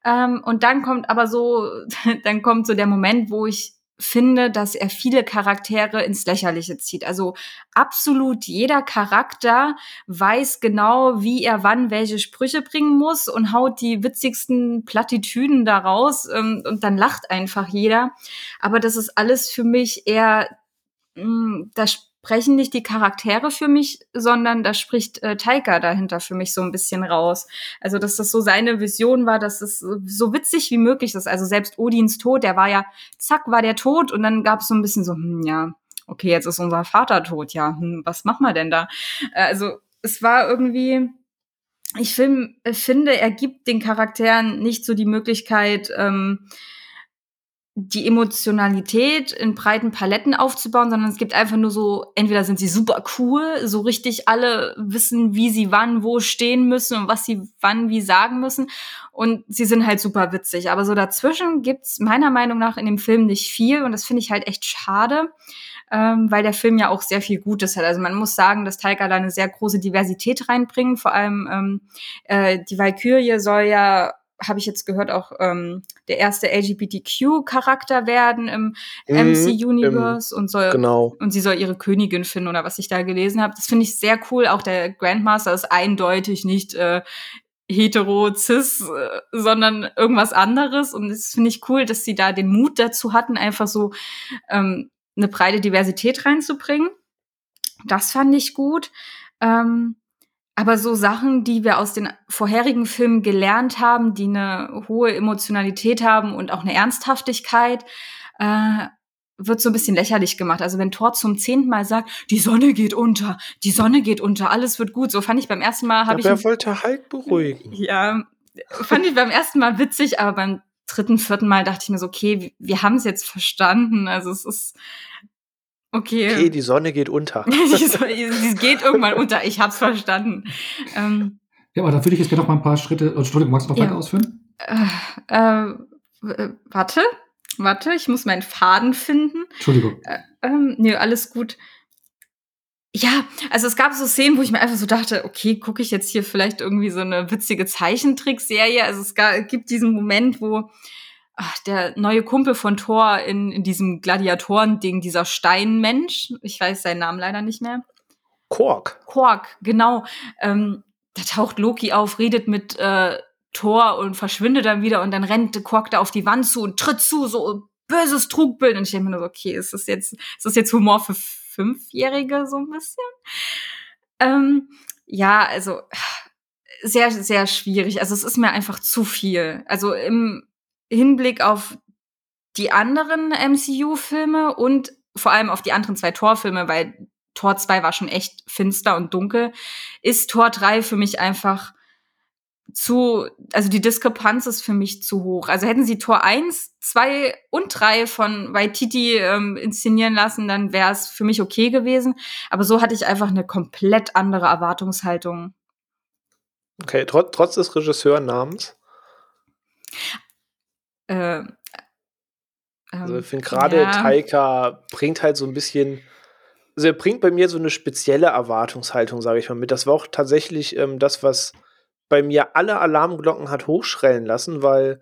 Ähm, und dann kommt aber so, dann kommt so der Moment, wo ich finde, dass er viele Charaktere ins Lächerliche zieht. Also absolut jeder Charakter weiß genau, wie er wann welche Sprüche bringen muss und haut die witzigsten Plattitüden daraus ähm, und dann lacht einfach jeder. Aber das ist alles für mich eher, mh, mm, das sprechen nicht die Charaktere für mich, sondern da spricht äh, Taika dahinter für mich so ein bisschen raus. Also, dass das so seine Vision war, dass es so witzig wie möglich ist. Also selbst Odins Tod, der war ja, zack, war der tot und dann gab es so ein bisschen so, hm, ja, okay, jetzt ist unser Vater tot, ja, hm, was machen wir denn da? Also, es war irgendwie, ich find, finde, er gibt den Charakteren nicht so die Möglichkeit, ähm, die Emotionalität in breiten Paletten aufzubauen, sondern es gibt einfach nur so, entweder sind sie super cool, so richtig alle wissen, wie sie wann wo stehen müssen und was sie wann wie sagen müssen und sie sind halt super witzig. Aber so dazwischen gibt's meiner Meinung nach in dem Film nicht viel und das finde ich halt echt schade, ähm, weil der Film ja auch sehr viel Gutes hat. Also man muss sagen, dass Taika da eine sehr große Diversität reinbringt. Vor allem ähm, äh, die Valkyrie soll ja habe ich jetzt gehört, auch ähm, der erste LGBTQ-Charakter werden im mhm, MC-Universe und soll genau. und sie soll ihre Königin finden oder was ich da gelesen habe. Das finde ich sehr cool. Auch der Grandmaster ist eindeutig nicht äh, hetero, cis, äh, sondern irgendwas anderes. Und das finde ich cool, dass sie da den Mut dazu hatten, einfach so ähm, eine breite Diversität reinzubringen. Das fand ich gut. Ähm, aber so Sachen, die wir aus den vorherigen Filmen gelernt haben, die eine hohe Emotionalität haben und auch eine Ernsthaftigkeit, äh, wird so ein bisschen lächerlich gemacht. Also wenn Thor zum zehnten Mal sagt, die Sonne geht unter, die Sonne geht unter, alles wird gut. So fand ich beim ersten Mal, habe ich. Wer wollte Hulk beruhigen? Ja, fand ich beim ersten Mal witzig, aber beim dritten, vierten Mal dachte ich mir so, okay, wir haben es jetzt verstanden. Also es ist okay. Okay, die Sonne geht unter. Sie geht irgendwann unter. Ich hab's verstanden. Ähm, ja, aber da würde ich jetzt gerne noch mal ein paar Schritte. Oh, Entschuldigung, magst du noch ja. weiter ausführen? Äh, äh, warte, warte, ich muss meinen Faden finden. Entschuldigung. Äh, ähm, nee, alles gut. Ja, also es gab so Szenen, wo ich mir einfach so dachte, okay, gucke ich jetzt hier vielleicht irgendwie so eine witzige Zeichentrickserie. Also es gibt diesen Moment, wo ach, der neue Kumpel von Thor in, in diesem Gladiatoren-Ding, dieser Steinmensch, ich weiß seinen Namen leider nicht mehr. Quark. Quark, genau. Ähm, da taucht Loki auf, redet mit äh, Thor und verschwindet dann wieder und dann rennt Quark da auf die Wand zu und tritt zu, so böses Trugbild. Und ich denke mir nur so, okay, ist das jetzt, ist das jetzt Humor für Fünfjährige so ein bisschen. Ähm, ja, also sehr, sehr schwierig. Also es ist mir einfach zu viel. Also im Hinblick auf die anderen MCU-Filme und vor allem auf die anderen zwei Torfilme, weil Tor 2 war schon echt finster und dunkel, ist Tor 3 für mich einfach zu, also die Diskrepanz ist für mich zu hoch. Also hätten sie Tor 1, 2 und 3 von Waititi ähm, inszenieren lassen, dann wäre es für mich okay gewesen. Aber so hatte ich einfach eine komplett andere Erwartungshaltung. Okay, trotz, trotz des Regisseurnamens? Äh, also ich finde gerade ja. Taika bringt halt so ein bisschen, also er bringt bei mir so eine spezielle Erwartungshaltung, sage ich mal, mit. Das war auch tatsächlich ähm, das, was bei mir alle Alarmglocken hat hochschrellen lassen, weil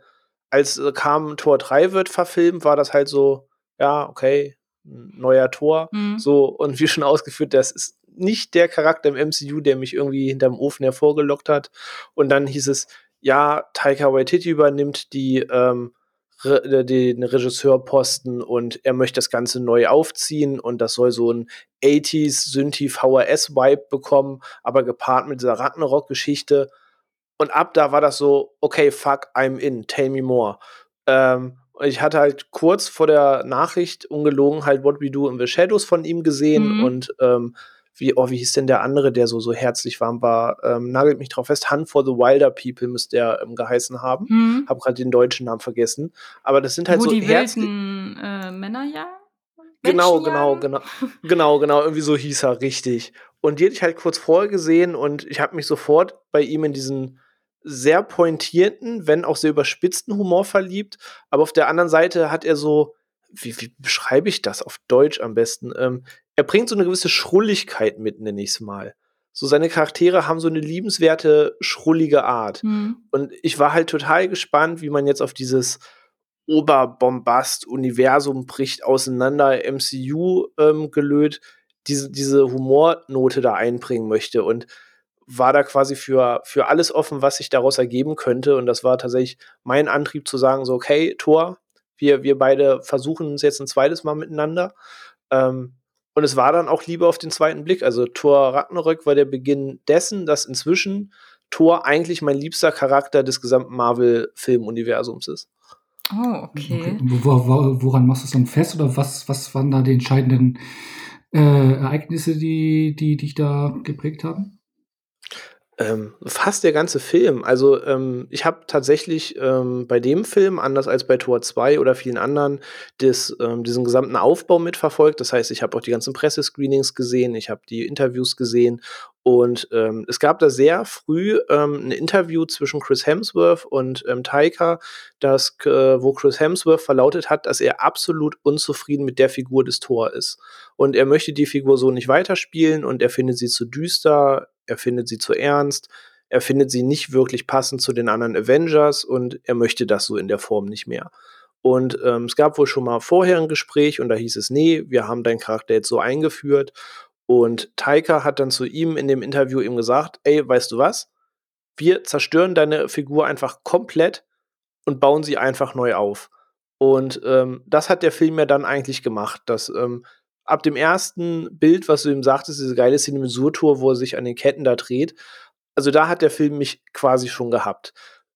als äh, kam Tor 3 wird verfilmt, war das halt so, ja, okay, neuer Tor. Mhm. So, und wie schon ausgeführt, das ist nicht der Charakter im MCU, der mich irgendwie hinterm Ofen hervorgelockt hat. Und dann hieß es, ja, Taika Waititi übernimmt die, ähm, re den Regisseurposten und er möchte das Ganze neu aufziehen und das soll so ein 80s Synthi VHS Vibe bekommen, aber gepaart mit dieser Ragnarok-Geschichte. Und ab da war das so, okay, fuck, I'm in, tell me more. Ähm, ich hatte halt kurz vor der Nachricht ungelogen halt What We Do in the Shadows von ihm gesehen mhm. und ähm, wie, oh, wie hieß denn der andere, der so, so herzlich warm war? Ähm, nagelt mich drauf fest. Hunt for the Wilder People müsste der ähm, geheißen haben. Mhm. Hab gerade den deutschen Namen vergessen. Aber das sind halt Wo so die wilden äh, Männer ja? Genau, genau, genau. genau, genau. Irgendwie so hieß er, richtig. Und die hätte ich halt kurz vorher gesehen und ich habe mich sofort bei ihm in diesen sehr pointierten, wenn auch sehr überspitzten Humor verliebt. Aber auf der anderen Seite hat er so, wie, wie beschreibe ich das auf Deutsch am besten? Ähm, er bringt so eine gewisse Schrulligkeit mit, nenne ich es mal. So seine Charaktere haben so eine liebenswerte, schrullige Art. Mhm. Und ich war halt total gespannt, wie man jetzt auf dieses Oberbombast-Universum bricht auseinander, MCU ähm, gelöt, diese, diese Humornote da einbringen möchte. Und war da quasi für, für alles offen, was sich daraus ergeben könnte. Und das war tatsächlich mein Antrieb zu sagen, so, okay, Thor, wir, wir beide versuchen es jetzt ein zweites Mal miteinander. Ähm, und es war dann auch lieber auf den zweiten Blick. Also Thor Ragnarök war der Beginn dessen, dass inzwischen Thor eigentlich mein liebster Charakter des gesamten Marvel-Filmuniversums ist. Oh, okay. okay. Wo, wo, woran machst du es dann fest oder was, was waren da die entscheidenden äh, Ereignisse, die, die dich da geprägt haben? Ähm, fast der ganze Film. Also, ähm, ich habe tatsächlich ähm, bei dem Film, anders als bei Tor 2 oder vielen anderen, des, ähm, diesen gesamten Aufbau mitverfolgt. Das heißt, ich habe auch die ganzen Pressescreenings gesehen, ich habe die Interviews gesehen und ähm, es gab da sehr früh ähm, ein Interview zwischen Chris Hemsworth und Taika, das, äh, wo Chris Hemsworth verlautet hat, dass er absolut unzufrieden mit der Figur des Thor ist. Und er möchte die Figur so nicht weiterspielen und er findet sie zu düster, er findet sie zu ernst, er findet sie nicht wirklich passend zu den anderen Avengers und er möchte das so in der Form nicht mehr. Und ähm, es gab wohl schon mal vorher ein Gespräch und da hieß es, nee, wir haben deinen Charakter jetzt so eingeführt und Taika hat dann zu ihm in dem Interview ihm gesagt, ey, weißt du was? Wir zerstören deine Figur einfach komplett und bauen sie einfach neu auf. Und ähm, das hat der Film ja dann eigentlich gemacht, dass ähm, ab dem ersten Bild, was du ihm sagtest, diese geile Cinemasur-Tour, wo er sich an den Ketten da dreht, also da hat der Film mich quasi schon gehabt.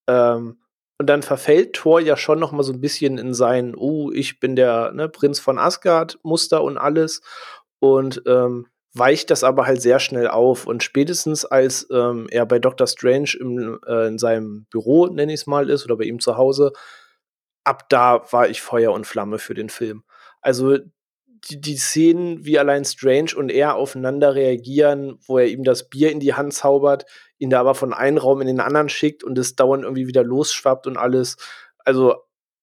Ähm, und dann verfällt Thor ja schon noch mal so ein bisschen in sein, oh, ich bin der ne, Prinz von Asgard Muster und alles. Und ähm, weicht das aber halt sehr schnell auf. Und spätestens als ähm, er bei Doctor Strange im, äh, in seinem Büro, nenne ich es mal, ist, oder bei ihm zu Hause, ab da war ich Feuer und Flamme für den Film. Also die, die Szenen, wie allein Strange und er aufeinander reagieren, wo er ihm das Bier in die Hand zaubert, ihn da aber von einem Raum in den anderen schickt und es dauernd irgendwie wieder losschwappt und alles. Also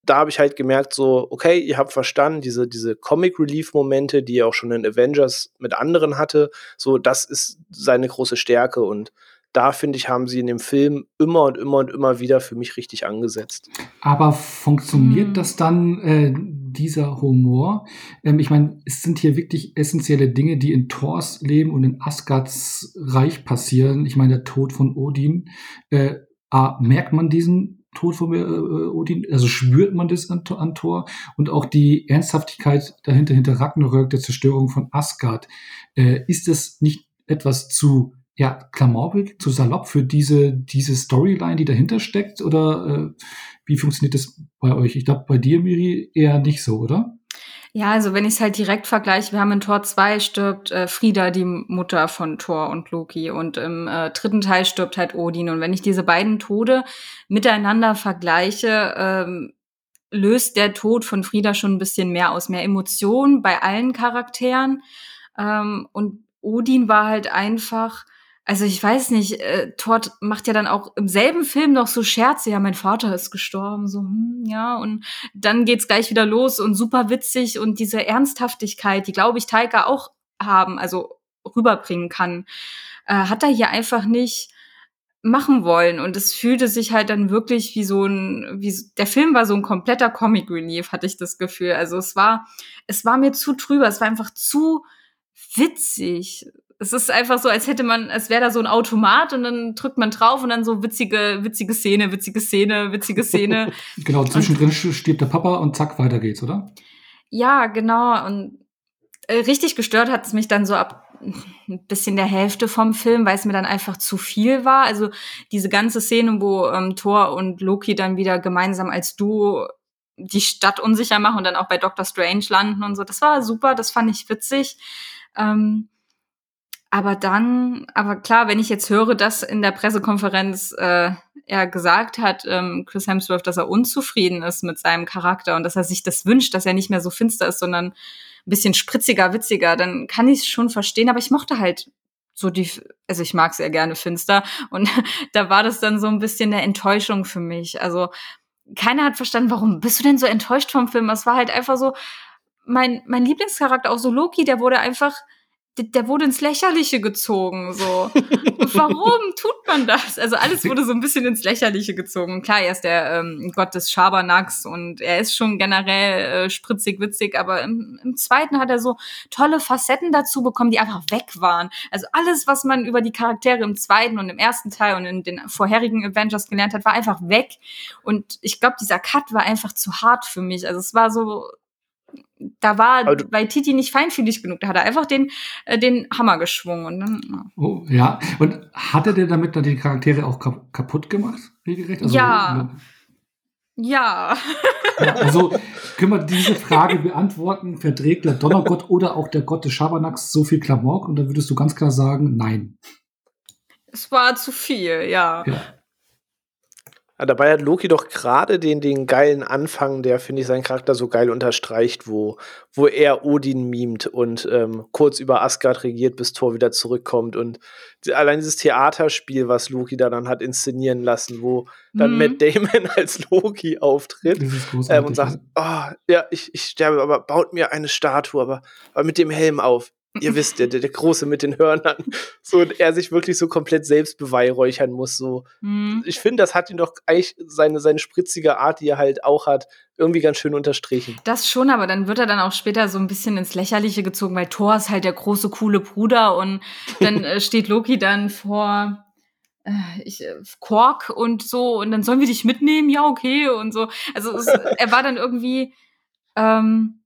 da habe ich halt gemerkt, so, okay, ihr habt verstanden, diese, diese Comic-Relief-Momente, die er auch schon in Avengers mit anderen hatte, so, das ist seine große Stärke und da finde ich, haben sie in dem Film immer und immer und immer wieder für mich richtig angesetzt. Aber funktioniert mhm. das dann, äh, dieser Humor? Ähm, ich meine, es sind hier wirklich essentielle Dinge, die in Thors Leben und in Asgards Reich passieren. Ich meine, der Tod von Odin. Äh, A, merkt man diesen Tod von äh, Odin, also spürt man das an, an Thor und auch die Ernsthaftigkeit dahinter, hinter Ragnarök, der Zerstörung von Asgard. Äh, ist es nicht etwas zu ja, klamaukig, zu salopp für diese, diese Storyline, die dahinter steckt? Oder äh, wie funktioniert das bei euch? Ich glaube, bei dir, Miri, eher nicht so, oder? Ja, also wenn ich es halt direkt vergleiche, wir haben in Tor 2 stirbt äh, Frieda, die Mutter von Thor und Loki. Und im äh, dritten Teil stirbt halt Odin. Und wenn ich diese beiden Tode miteinander vergleiche, ähm, löst der Tod von Frieda schon ein bisschen mehr aus, mehr Emotionen bei allen Charakteren. Ähm, und Odin war halt einfach also ich weiß nicht, äh, Todd macht ja dann auch im selben Film noch so Scherze, ja, mein Vater ist gestorben, so, hm, ja, und dann geht's gleich wieder los und super witzig und diese Ernsthaftigkeit, die, glaube ich, Taika auch haben, also rüberbringen kann, äh, hat er hier einfach nicht machen wollen. Und es fühlte sich halt dann wirklich wie so ein wie der Film war so ein kompletter Comic Relief hatte ich das Gefühl. Also es war es war mir zu trüber es war einfach zu witzig es ist einfach so, als hätte man, als wäre da so ein Automat und dann drückt man drauf und dann so witzige, witzige Szene, witzige Szene, witzige Szene. genau, zwischendrin und, stirbt der Papa und zack, weiter geht's, oder? Ja, genau. Und äh, richtig gestört hat es mich dann so ab ein bisschen der Hälfte vom Film, weil es mir dann einfach zu viel war. Also diese ganze Szene, wo ähm, Thor und Loki dann wieder gemeinsam als Duo die Stadt unsicher machen und dann auch bei Doctor Strange landen und so, das war super, das fand ich witzig. Ähm, aber dann, aber klar, wenn ich jetzt höre, dass in der Pressekonferenz äh, er gesagt hat, ähm, Chris Hemsworth, dass er unzufrieden ist mit seinem Charakter und dass er sich das wünscht, dass er nicht mehr so finster ist, sondern ein bisschen spritziger, witziger, dann kann ich es schon verstehen. Aber ich mochte halt so die, also ich mag sehr gerne finster und da war das dann so ein bisschen eine Enttäuschung für mich. Also keiner hat verstanden, warum bist du denn so enttäuscht vom Film? Es war halt einfach so, mein, mein Lieblingscharakter, auch so Loki, der wurde einfach der wurde ins Lächerliche gezogen, so. Warum tut man das? Also alles wurde so ein bisschen ins Lächerliche gezogen. Klar, er ist der ähm, Gott des Schabernacks und er ist schon generell äh, spritzig, witzig, aber im, im zweiten hat er so tolle Facetten dazu bekommen, die einfach weg waren. Also alles, was man über die Charaktere im zweiten und im ersten Teil und in den vorherigen Avengers gelernt hat, war einfach weg. Und ich glaube, dieser Cut war einfach zu hart für mich. Also es war so, da war also, bei Titi nicht feinfühlig genug. Da hat er einfach den, äh, den Hammer geschwungen. Und dann, ja. Oh, ja. Und hat er denn damit dann die Charaktere auch kaputt gemacht? Regelrecht? Also, ja. Ja. ja. Also können wir diese Frage beantworten, verträgt der Donnergott oder auch der Gott des Schabernacks so viel Klamauk? Und dann würdest du ganz klar sagen, nein. Es war zu viel, ja. ja. Ja, dabei hat Loki doch gerade den, den geilen Anfang, der, finde ich, seinen Charakter so geil unterstreicht, wo, wo er Odin mimt und ähm, kurz über Asgard regiert, bis Thor wieder zurückkommt. Und allein dieses Theaterspiel, was Loki da dann hat inszenieren lassen, wo dann mhm. Matt Damon als Loki auftritt ähm, und sagt, oh, ja, ich, ich sterbe, aber baut mir eine Statue, aber, aber mit dem Helm auf ihr wisst, der, der, der Große mit den Hörnern, so und er sich wirklich so komplett selbst beweihräuchern muss. So. Mhm. Ich finde, das hat ihn doch eigentlich seine, seine spritzige Art, die er halt auch hat, irgendwie ganz schön unterstrichen. Das schon, aber dann wird er dann auch später so ein bisschen ins Lächerliche gezogen, weil Thor ist halt der große, coole Bruder und dann äh, steht Loki dann vor äh, ich, äh, Quark und so und dann sollen wir dich mitnehmen? Ja, okay und so. Also es, er war dann irgendwie ähm,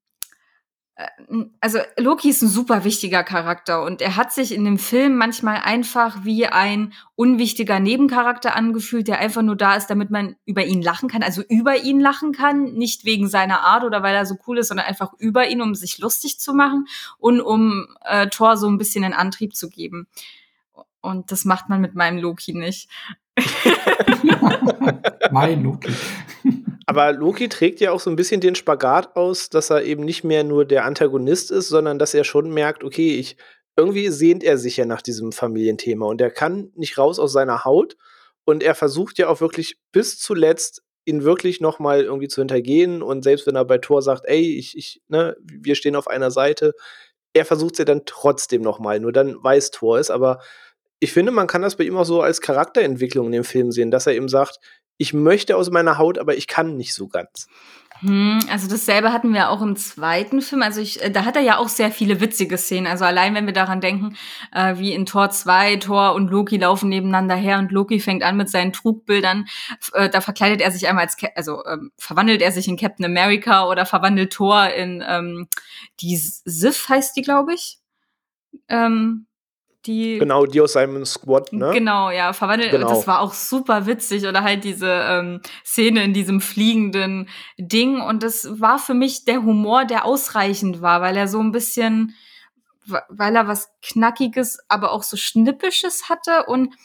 also Loki ist ein super wichtiger Charakter und er hat sich in dem Film manchmal einfach wie ein unwichtiger Nebencharakter angefühlt, der einfach nur da ist, damit man über ihn lachen kann, also über ihn lachen kann, nicht wegen seiner Art oder weil er so cool ist, sondern einfach über ihn, um sich lustig zu machen und um äh, Thor so ein bisschen einen Antrieb zu geben. Und das macht man mit meinem Loki nicht. mein Loki. Aber Loki trägt ja auch so ein bisschen den Spagat aus, dass er eben nicht mehr nur der Antagonist ist, sondern dass er schon merkt, okay, ich irgendwie sehnt er sich ja nach diesem Familienthema und er kann nicht raus aus seiner Haut und er versucht ja auch wirklich bis zuletzt ihn wirklich noch mal irgendwie zu hintergehen und selbst wenn er bei Thor sagt, ey, ich ich ne, wir stehen auf einer Seite, er versucht es ja dann trotzdem noch mal, nur dann weiß Thor es, aber ich finde, man kann das bei ihm auch so als Charakterentwicklung in dem Film sehen, dass er eben sagt, ich möchte aus meiner Haut, aber ich kann nicht so ganz. Hm, also dasselbe hatten wir auch im zweiten Film. Also ich, äh, da hat er ja auch sehr viele witzige Szenen. Also allein wenn wir daran denken, äh, wie in Tor 2, Thor und Loki laufen nebeneinander her und Loki fängt an mit seinen Trugbildern. Äh, da verkleidet er sich einmal als, Cap also ähm, verwandelt er sich in Captain America oder verwandelt Thor in ähm, die Sif heißt die, glaube ich. Ähm, die genau die aus seinem Squad ne? Genau ja verwandelt genau. das war auch super witzig. Oder halt diese ähm, Szene in diesem fliegenden Ding. Und das war für mich der Humor der ausreichend war weil er so ein bisschen weil er was knackiges aber auch so schnippisches hatte. Und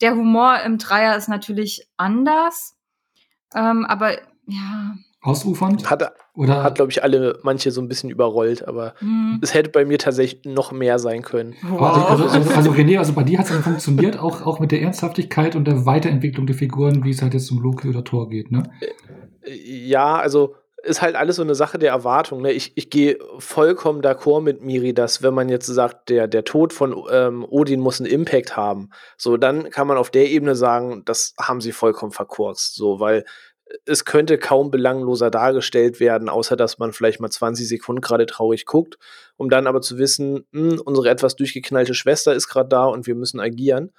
der Humor im Dreier ist natürlich anders. Ähm, aber ja ausufernd? Hat, Oder? hat glaube ich, alle, manche so ein bisschen überrollt, aber mhm. es hätte bei mir tatsächlich noch mehr sein können. Wow. Also, also, also, René, also bei dir hat es dann funktioniert, auch, auch mit der Ernsthaftigkeit und der Weiterentwicklung der Figuren, wie es halt jetzt zum Loki oder Tor geht, ne? Äh, ja, also ist halt alles so eine Sache der Erwartung. Ne? Ich, ich gehe vollkommen d'accord mit Miri, dass wenn man jetzt sagt, der, der Tod von ähm, Odin muss einen Impact haben, so dann kann man auf der Ebene sagen, das haben sie vollkommen verkurzt. So, weil es könnte kaum belangloser dargestellt werden, außer dass man vielleicht mal 20 Sekunden gerade traurig guckt, um dann aber zu wissen, mh, hm, unsere etwas durchgeknallte Schwester ist gerade da und wir müssen agieren.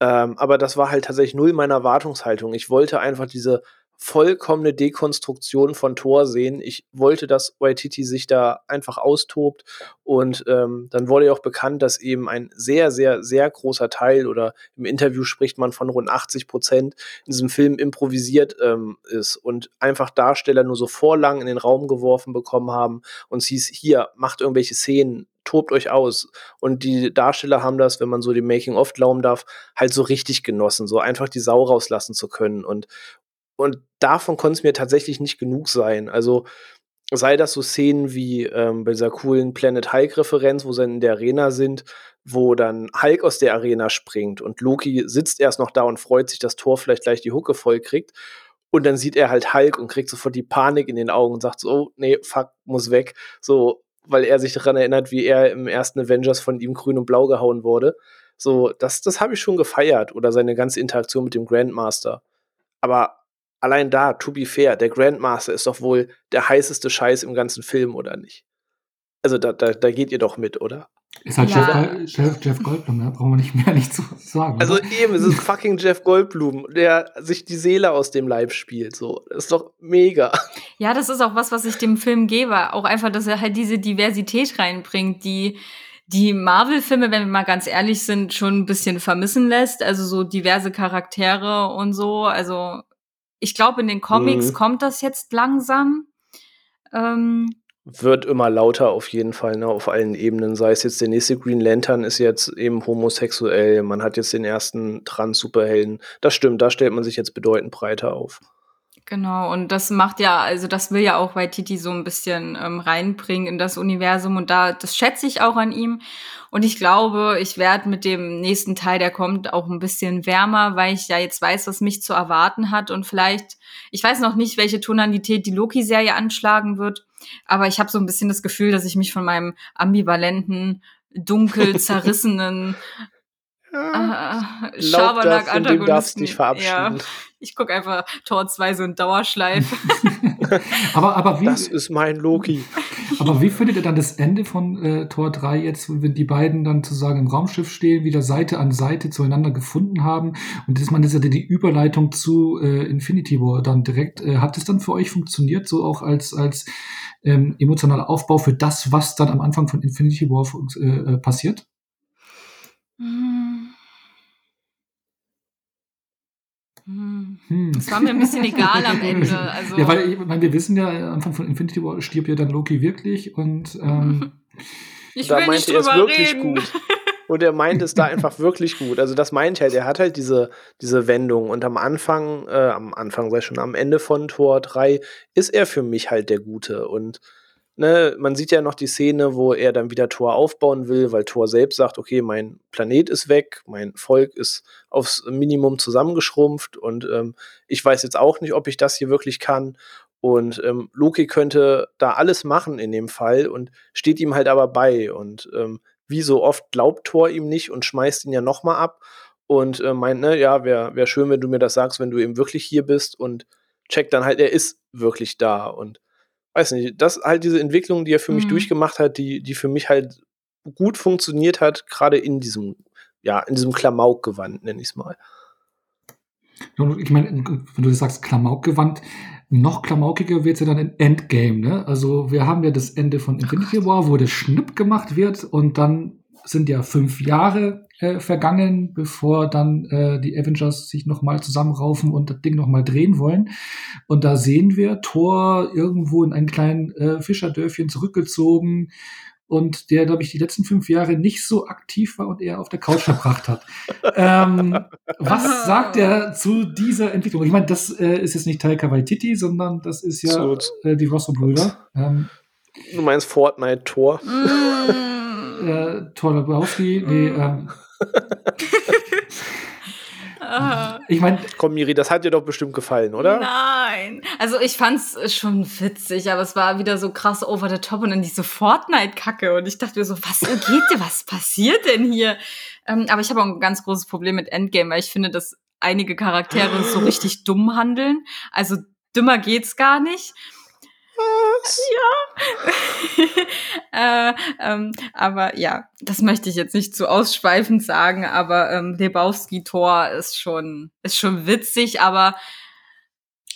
Ähm, aber das war halt tatsächlich null meiner Erwartungshaltung. Ich wollte einfach diese vollkommene Dekonstruktion von Thor sehen. Ich wollte, dass Waititi sich da einfach austobt und ähm, dann wurde ja auch bekannt, dass eben ein sehr, sehr, sehr großer Teil oder im Interview spricht man von rund 80 Prozent in diesem Film improvisiert ähm, ist und einfach Darsteller nur so Vorlagen in den Raum geworfen bekommen haben und es hieß, hier, macht irgendwelche Szenen, tobt euch aus. Und die Darsteller haben das, wenn man so dem Making-of glauben darf, halt so richtig genossen, so einfach die Sau rauslassen zu können. Und, und davon konnte es mir tatsächlich nicht genug sein. Also sei das so Szenen wie ähm, bei dieser coolen Planet Hulk-Referenz, wo sie in der Arena sind, wo dann Hulk aus der Arena springt und Loki sitzt erst noch da und freut sich, dass Thor vielleicht gleich die Hucke voll kriegt. Und dann sieht er halt Hulk und kriegt sofort die Panik in den Augen und sagt so, oh, nee, fuck, muss weg. So, weil er sich daran erinnert, wie er im ersten Avengers von ihm grün und blau gehauen wurde. So, das, das habe ich schon gefeiert. Oder seine ganze Interaktion mit dem Grandmaster. Aber allein da, to be fair, der Grandmaster ist doch wohl der heißeste Scheiß im ganzen Film, oder nicht? Also da, da, da geht ihr doch mit, oder? Ist halt ja. Jeff, Jeff, Jeff, Goldblum, da brauchen wir nicht mehr nicht zu sagen. Also oder? eben, es ist fucking Jeff Goldblum, der sich die Seele aus dem Leib spielt. So, das ist doch mega. Ja, das ist auch was, was ich dem Film gebe. Auch einfach, dass er halt diese Diversität reinbringt, die die Marvel-Filme, wenn wir mal ganz ehrlich sind, schon ein bisschen vermissen lässt. Also so diverse Charaktere und so. Also ich glaube, in den Comics mhm. kommt das jetzt langsam. Ähm, wird immer lauter auf jeden Fall, ne, auf allen Ebenen. Sei es jetzt der nächste Green Lantern ist jetzt eben homosexuell, man hat jetzt den ersten Trans-Superhelden. Das stimmt, da stellt man sich jetzt bedeutend breiter auf. Genau, und das macht ja, also das will ja auch Waititi so ein bisschen ähm, reinbringen in das Universum und da, das schätze ich auch an ihm. Und ich glaube, ich werde mit dem nächsten Teil, der kommt, auch ein bisschen wärmer, weil ich ja jetzt weiß, was mich zu erwarten hat und vielleicht, ich weiß noch nicht, welche Tonalität die Loki-Serie anschlagen wird, aber ich habe so ein bisschen das Gefühl, dass ich mich von meinem ambivalenten, dunkel zerrissenen Schabernack Antagonisten. darfst dich verabschieden. Ja, ich gucke einfach Tor 2 so in Dauerschleife. aber, aber wie, das ist mein Loki. aber wie findet ihr dann das Ende von äh, Tor 3 jetzt, wenn die beiden dann sozusagen im Raumschiff stehen, wieder Seite an Seite zueinander gefunden haben und dass man das ja die Überleitung zu äh, Infinity War dann direkt, äh, hat es dann für euch funktioniert, so auch als, als ähm, emotionaler Aufbau für das, was dann am Anfang von Infinity War äh, äh passiert? Hm. Hm. Das war mir ein bisschen egal am Ende. Also ja, weil ich meine, wir wissen ja, am Anfang von Infinity War stirbt ja dann Loki wirklich und ähm, ich will da nicht drüber wirklich reden. gut. Und er meint es da einfach wirklich gut. Also das meint halt, er hat halt diese, diese Wendung. Und am Anfang, äh, am Anfang, sei schon, am Ende von Tor 3 ist er für mich halt der Gute. Und ne, man sieht ja noch die Szene, wo er dann wieder Tor aufbauen will, weil Tor selbst sagt, okay, mein Planet ist weg, mein Volk ist aufs Minimum zusammengeschrumpft und ähm, ich weiß jetzt auch nicht, ob ich das hier wirklich kann. Und ähm, Loki könnte da alles machen in dem Fall und steht ihm halt aber bei. Und ähm, wie so oft glaubt Thor ihm nicht und schmeißt ihn ja nochmal ab und äh, meint, ne, ja, wäre wär schön, wenn du mir das sagst, wenn du eben wirklich hier bist und checkt dann halt, er ist wirklich da und weiß nicht, das halt diese Entwicklung, die er für mhm. mich durchgemacht hat, die, die für mich halt gut funktioniert hat, gerade in diesem, ja, in diesem Klamaukgewand, nenne ich es mal. Ich meine, wenn du sagst Klamaukgewand, noch klamaukiger wird es ja dann in Endgame, ne? Also wir haben ja das Ende von Infinity War, wo das Schnipp gemacht wird und dann sind ja fünf Jahre äh, vergangen, bevor dann äh, die Avengers sich nochmal zusammenraufen und das Ding nochmal drehen wollen. Und da sehen wir Thor irgendwo in ein kleinen äh, Fischerdörfchen zurückgezogen, und der, glaube ich, die letzten fünf Jahre nicht so aktiv war und eher auf der Couch verbracht hat. ähm, was sagt er zu dieser Entwicklung? Ich meine, das äh, ist jetzt nicht Taika Waititi, sondern das ist ja so, äh, die Rosso-Brüder. Ähm, du meinst Fortnite-Tor? Mm. äh, Thor Lebowski, nee, ähm, ich meine, komm, Miri, das hat dir doch bestimmt gefallen, oder? Nein. Also ich fand's schon witzig, aber es war wieder so krass over the top und dann diese Fortnite-Kacke. Und ich dachte mir so, was geht dir, was passiert denn hier? Ähm, aber ich habe auch ein ganz großes Problem mit Endgame, weil ich finde, dass einige Charaktere so richtig dumm handeln. Also dümmer geht's gar nicht. Was? Ja. äh, ähm, aber ja, das möchte ich jetzt nicht zu ausschweifend sagen, aber ähm, Lebowski-Tor ist schon, ist schon witzig, aber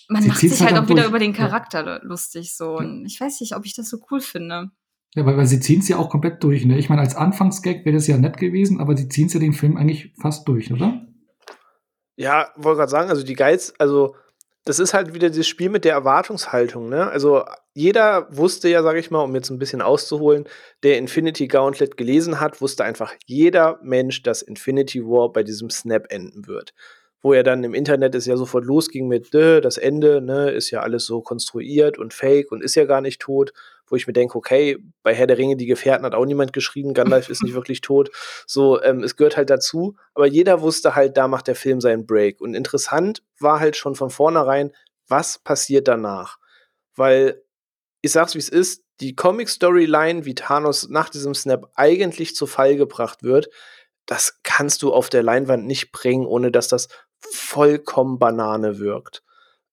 man Sie macht sich halt, halt auch wieder über den Charakter ja. lustig so. Und ich weiß nicht, ob ich das so cool finde. Ja, weil, weil sie ziehen es ja auch komplett durch. Ne? Ich meine, als Anfangsgag wäre das ja nett gewesen, aber sie ziehen es ja den Film eigentlich fast durch, oder? Ja, wollte gerade sagen, also die Geiz, also das ist halt wieder dieses Spiel mit der Erwartungshaltung, ne? Also jeder wusste ja, sage ich mal, um jetzt ein bisschen auszuholen, der Infinity Gauntlet gelesen hat, wusste einfach jeder Mensch, dass Infinity War bei diesem Snap enden wird. Wo er dann im Internet es ja sofort losging mit, das Ende, ne, ist ja alles so konstruiert und fake und ist ja gar nicht tot wo ich mir denke, okay, bei Herr der Ringe, die Gefährten hat auch niemand geschrieben, Gandalf ist nicht wirklich tot. So, ähm, es gehört halt dazu, aber jeder wusste halt, da macht der Film seinen Break. Und interessant war halt schon von vornherein, was passiert danach. Weil, ich sag's wie es ist, die Comic-Storyline, wie Thanos nach diesem Snap eigentlich zu Fall gebracht wird, das kannst du auf der Leinwand nicht bringen, ohne dass das vollkommen Banane wirkt.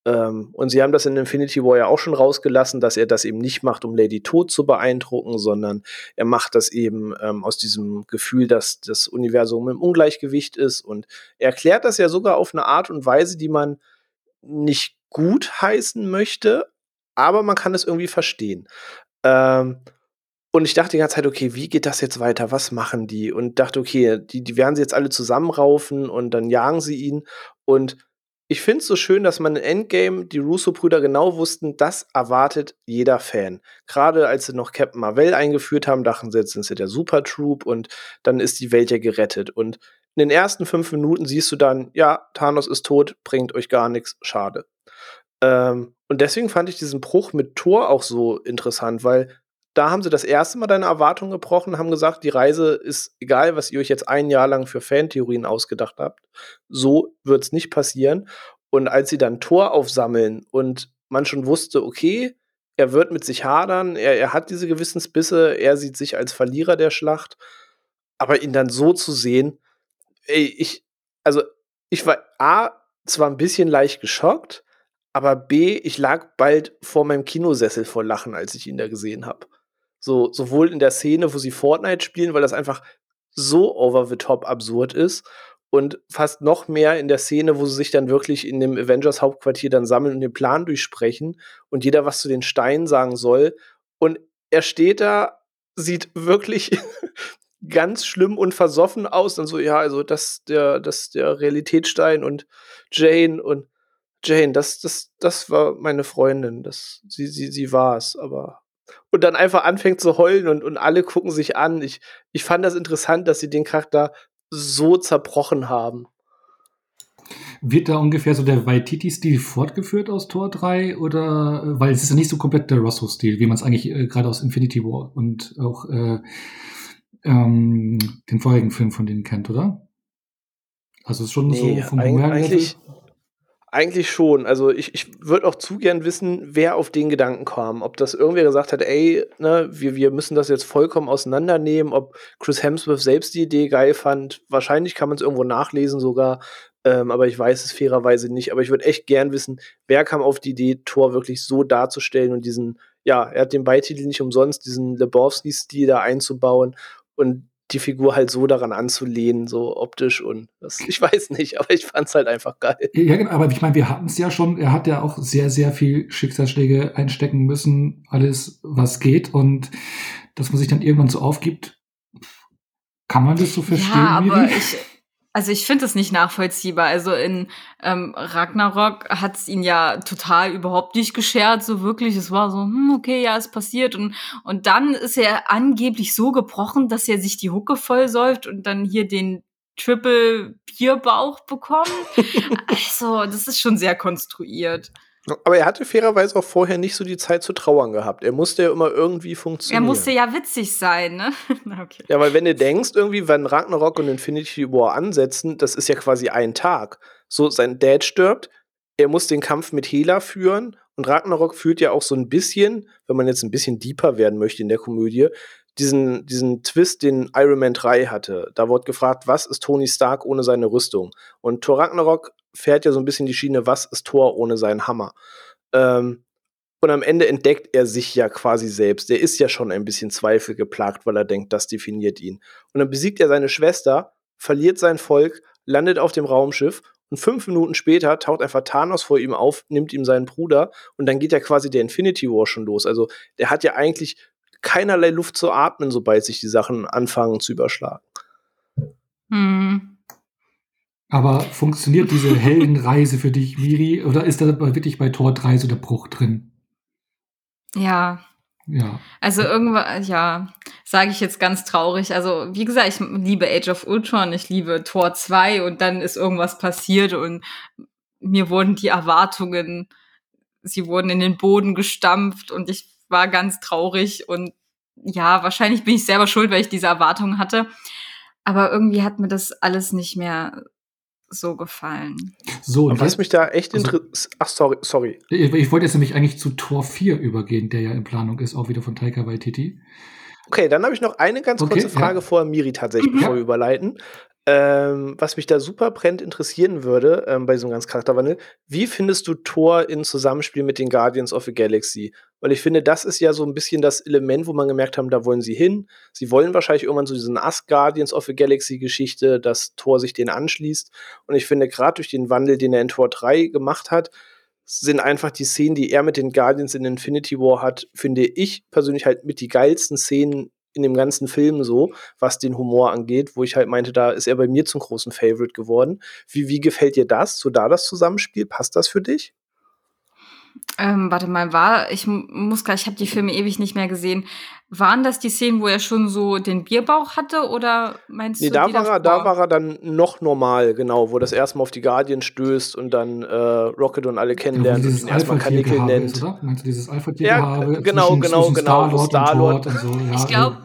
Ähm, und sie haben das in Infinity War ja auch schon rausgelassen, dass er das eben nicht macht, um Lady Tod zu beeindrucken, sondern er macht das eben ähm, aus diesem Gefühl, dass das Universum im Ungleichgewicht ist. Und er erklärt das ja sogar auf eine Art und Weise, die man nicht gut heißen möchte, aber man kann es irgendwie verstehen. Ähm, und ich dachte die ganze Zeit, okay, wie geht das jetzt weiter? Was machen die? Und dachte, okay, die, die werden sie jetzt alle zusammenraufen und dann jagen sie ihn. Und ich finde es so schön, dass man in Endgame die Russo-Brüder genau wussten, das erwartet jeder Fan. Gerade als sie noch Captain Marvel eingeführt haben, dachten sie, jetzt sind sie der Super Troop und dann ist die Welt ja gerettet. Und in den ersten fünf Minuten siehst du dann, ja, Thanos ist tot, bringt euch gar nichts, schade. Ähm, und deswegen fand ich diesen Bruch mit Thor auch so interessant, weil da haben sie das erste Mal deine Erwartungen gebrochen, haben gesagt, die Reise ist egal, was ihr euch jetzt ein Jahr lang für Fantheorien ausgedacht habt. So wird es nicht passieren. Und als sie dann Tor aufsammeln und man schon wusste, okay, er wird mit sich hadern, er, er hat diese Gewissensbisse, er sieht sich als Verlierer der Schlacht, aber ihn dann so zu sehen, ey, ich, also ich war A, zwar ein bisschen leicht geschockt, aber B, ich lag bald vor meinem Kinosessel vor Lachen, als ich ihn da gesehen habe. So, sowohl in der Szene, wo sie Fortnite spielen, weil das einfach so over the top absurd ist. Und fast noch mehr in der Szene, wo sie sich dann wirklich in dem Avengers Hauptquartier dann sammeln und den Plan durchsprechen und jeder was zu den Steinen sagen soll. Und er steht da, sieht wirklich ganz schlimm und versoffen aus. Dann so, ja, also das der, das der Realitätsstein und Jane und Jane, das, das, das war meine Freundin. Das, sie, sie, sie war es, aber. Und dann einfach anfängt zu heulen und, und alle gucken sich an. Ich, ich fand das interessant, dass sie den Charakter so zerbrochen haben. Wird da ungefähr so der Waititi-Stil fortgeführt aus Tor 3? Oder, weil es ist ja nicht so komplett der Rosso-Stil, wie man es eigentlich äh, gerade aus Infinity War und auch äh, ähm, den vorherigen Film von denen kennt, oder? Also es ist schon nee, so vom Humor eigentlich, eigentlich schon. Also ich, ich würde auch zu gern wissen, wer auf den Gedanken kam. Ob das irgendwer gesagt hat, ey, ne, wir, wir müssen das jetzt vollkommen auseinandernehmen, ob Chris Hemsworth selbst die Idee geil fand. Wahrscheinlich kann man es irgendwo nachlesen sogar. Ähm, aber ich weiß es fairerweise nicht. Aber ich würde echt gern wissen, wer kam auf die Idee, Thor wirklich so darzustellen und diesen, ja, er hat den Beititel nicht umsonst, diesen Lebowski-Stil da einzubauen und die Figur halt so daran anzulehnen, so optisch und das, ich weiß nicht, aber ich fand es halt einfach geil. Ja, genau, aber ich meine, wir hatten es ja schon, er hat ja auch sehr, sehr viel Schicksalsschläge einstecken müssen, alles, was geht und dass man sich dann irgendwann so aufgibt, kann man das so verstehen? Ja, aber ich, also ich finde es nicht nachvollziehbar. Also in ähm, Ragnarok hat es ihn ja total überhaupt nicht geschert, so wirklich. Es war so, hm, okay, ja, es passiert. Und, und dann ist er angeblich so gebrochen, dass er sich die Hucke vollsäuft und dann hier den Triple Bierbauch bekommt. also, das ist schon sehr konstruiert. Aber er hatte fairerweise auch vorher nicht so die Zeit zu trauern gehabt. Er musste ja immer irgendwie funktionieren. Er musste ja witzig sein, ne? okay. Ja, weil wenn du denkst, irgendwie, wenn Ragnarok und Infinity War ansetzen, das ist ja quasi ein Tag. So, sein Dad stirbt, er muss den Kampf mit Hela führen und Ragnarok führt ja auch so ein bisschen, wenn man jetzt ein bisschen deeper werden möchte in der Komödie, diesen, diesen Twist, den Iron Man 3 hatte. Da wurde gefragt, was ist Tony Stark ohne seine Rüstung? Und Thor Ragnarok fährt ja so ein bisschen die Schiene, was ist Thor ohne seinen Hammer? Ähm, und am Ende entdeckt er sich ja quasi selbst. Der ist ja schon ein bisschen Zweifel geplagt, weil er denkt, das definiert ihn. Und dann besiegt er seine Schwester, verliert sein Volk, landet auf dem Raumschiff und fünf Minuten später taucht einfach Thanos vor ihm auf, nimmt ihm seinen Bruder und dann geht ja quasi der Infinity War schon los. Also der hat ja eigentlich keinerlei Luft zu atmen, sobald sich die Sachen anfangen zu überschlagen. Hm. Aber funktioniert diese Heldenreise für dich, Miri, oder ist da wirklich bei Tor 3 so der Bruch drin? Ja. Ja. Also irgendwann, ja, sage ich jetzt ganz traurig. Also, wie gesagt, ich liebe Age of Ultron, ich liebe Tor 2 und dann ist irgendwas passiert und mir wurden die Erwartungen, sie wurden in den Boden gestampft und ich war ganz traurig und ja, wahrscheinlich bin ich selber schuld, weil ich diese Erwartungen hatte. Aber irgendwie hat mir das alles nicht mehr so gefallen. So, und was mich da echt also, interessiert. Ach, sorry, sorry. Ich, ich, wollte jetzt nämlich eigentlich zu Tor 4 übergehen, der ja in Planung ist, auch wieder von Taika Waititi. Okay, dann habe ich noch eine ganz okay, kurze Frage ja. vor Miri tatsächlich, bevor ja. wir überleiten. Ähm, was mich da super brennt interessieren würde, ähm, bei so einem ganz Charakterwandel, wie findest du Thor in Zusammenspiel mit den Guardians of the Galaxy? Weil ich finde, das ist ja so ein bisschen das Element, wo man gemerkt haben, da wollen sie hin. Sie wollen wahrscheinlich irgendwann so diesen Ask Guardians of the Galaxy Geschichte, dass Thor sich denen anschließt. Und ich finde, gerade durch den Wandel, den er in Thor 3 gemacht hat, sind einfach die Szenen, die er mit den Guardians in Infinity War hat, finde ich persönlich halt mit die geilsten Szenen in dem ganzen Film so, was den Humor angeht, wo ich halt meinte, da ist er bei mir zum großen Favorite geworden. Wie, wie gefällt dir das? So da das Zusammenspiel? Passt das für dich? Ähm, warte mal, war, ich muss gar, ich habe die Filme ewig nicht mehr gesehen. Waren das die Szenen, wo er schon so den Bierbauch hatte oder meinst nee, du? Da war, er, da war er dann noch normal, genau, wo das erstmal auf die Guardian stößt und dann äh, Rocket und alle kennenlernt ja, und ihn erstmal Kanickel nennt. Ist, oder? Meinst du dieses Alpha-Tier ja, genau, zwischen, genau, zwischen genau, Star-Lord Star und, und, so. Ja, ich glaube,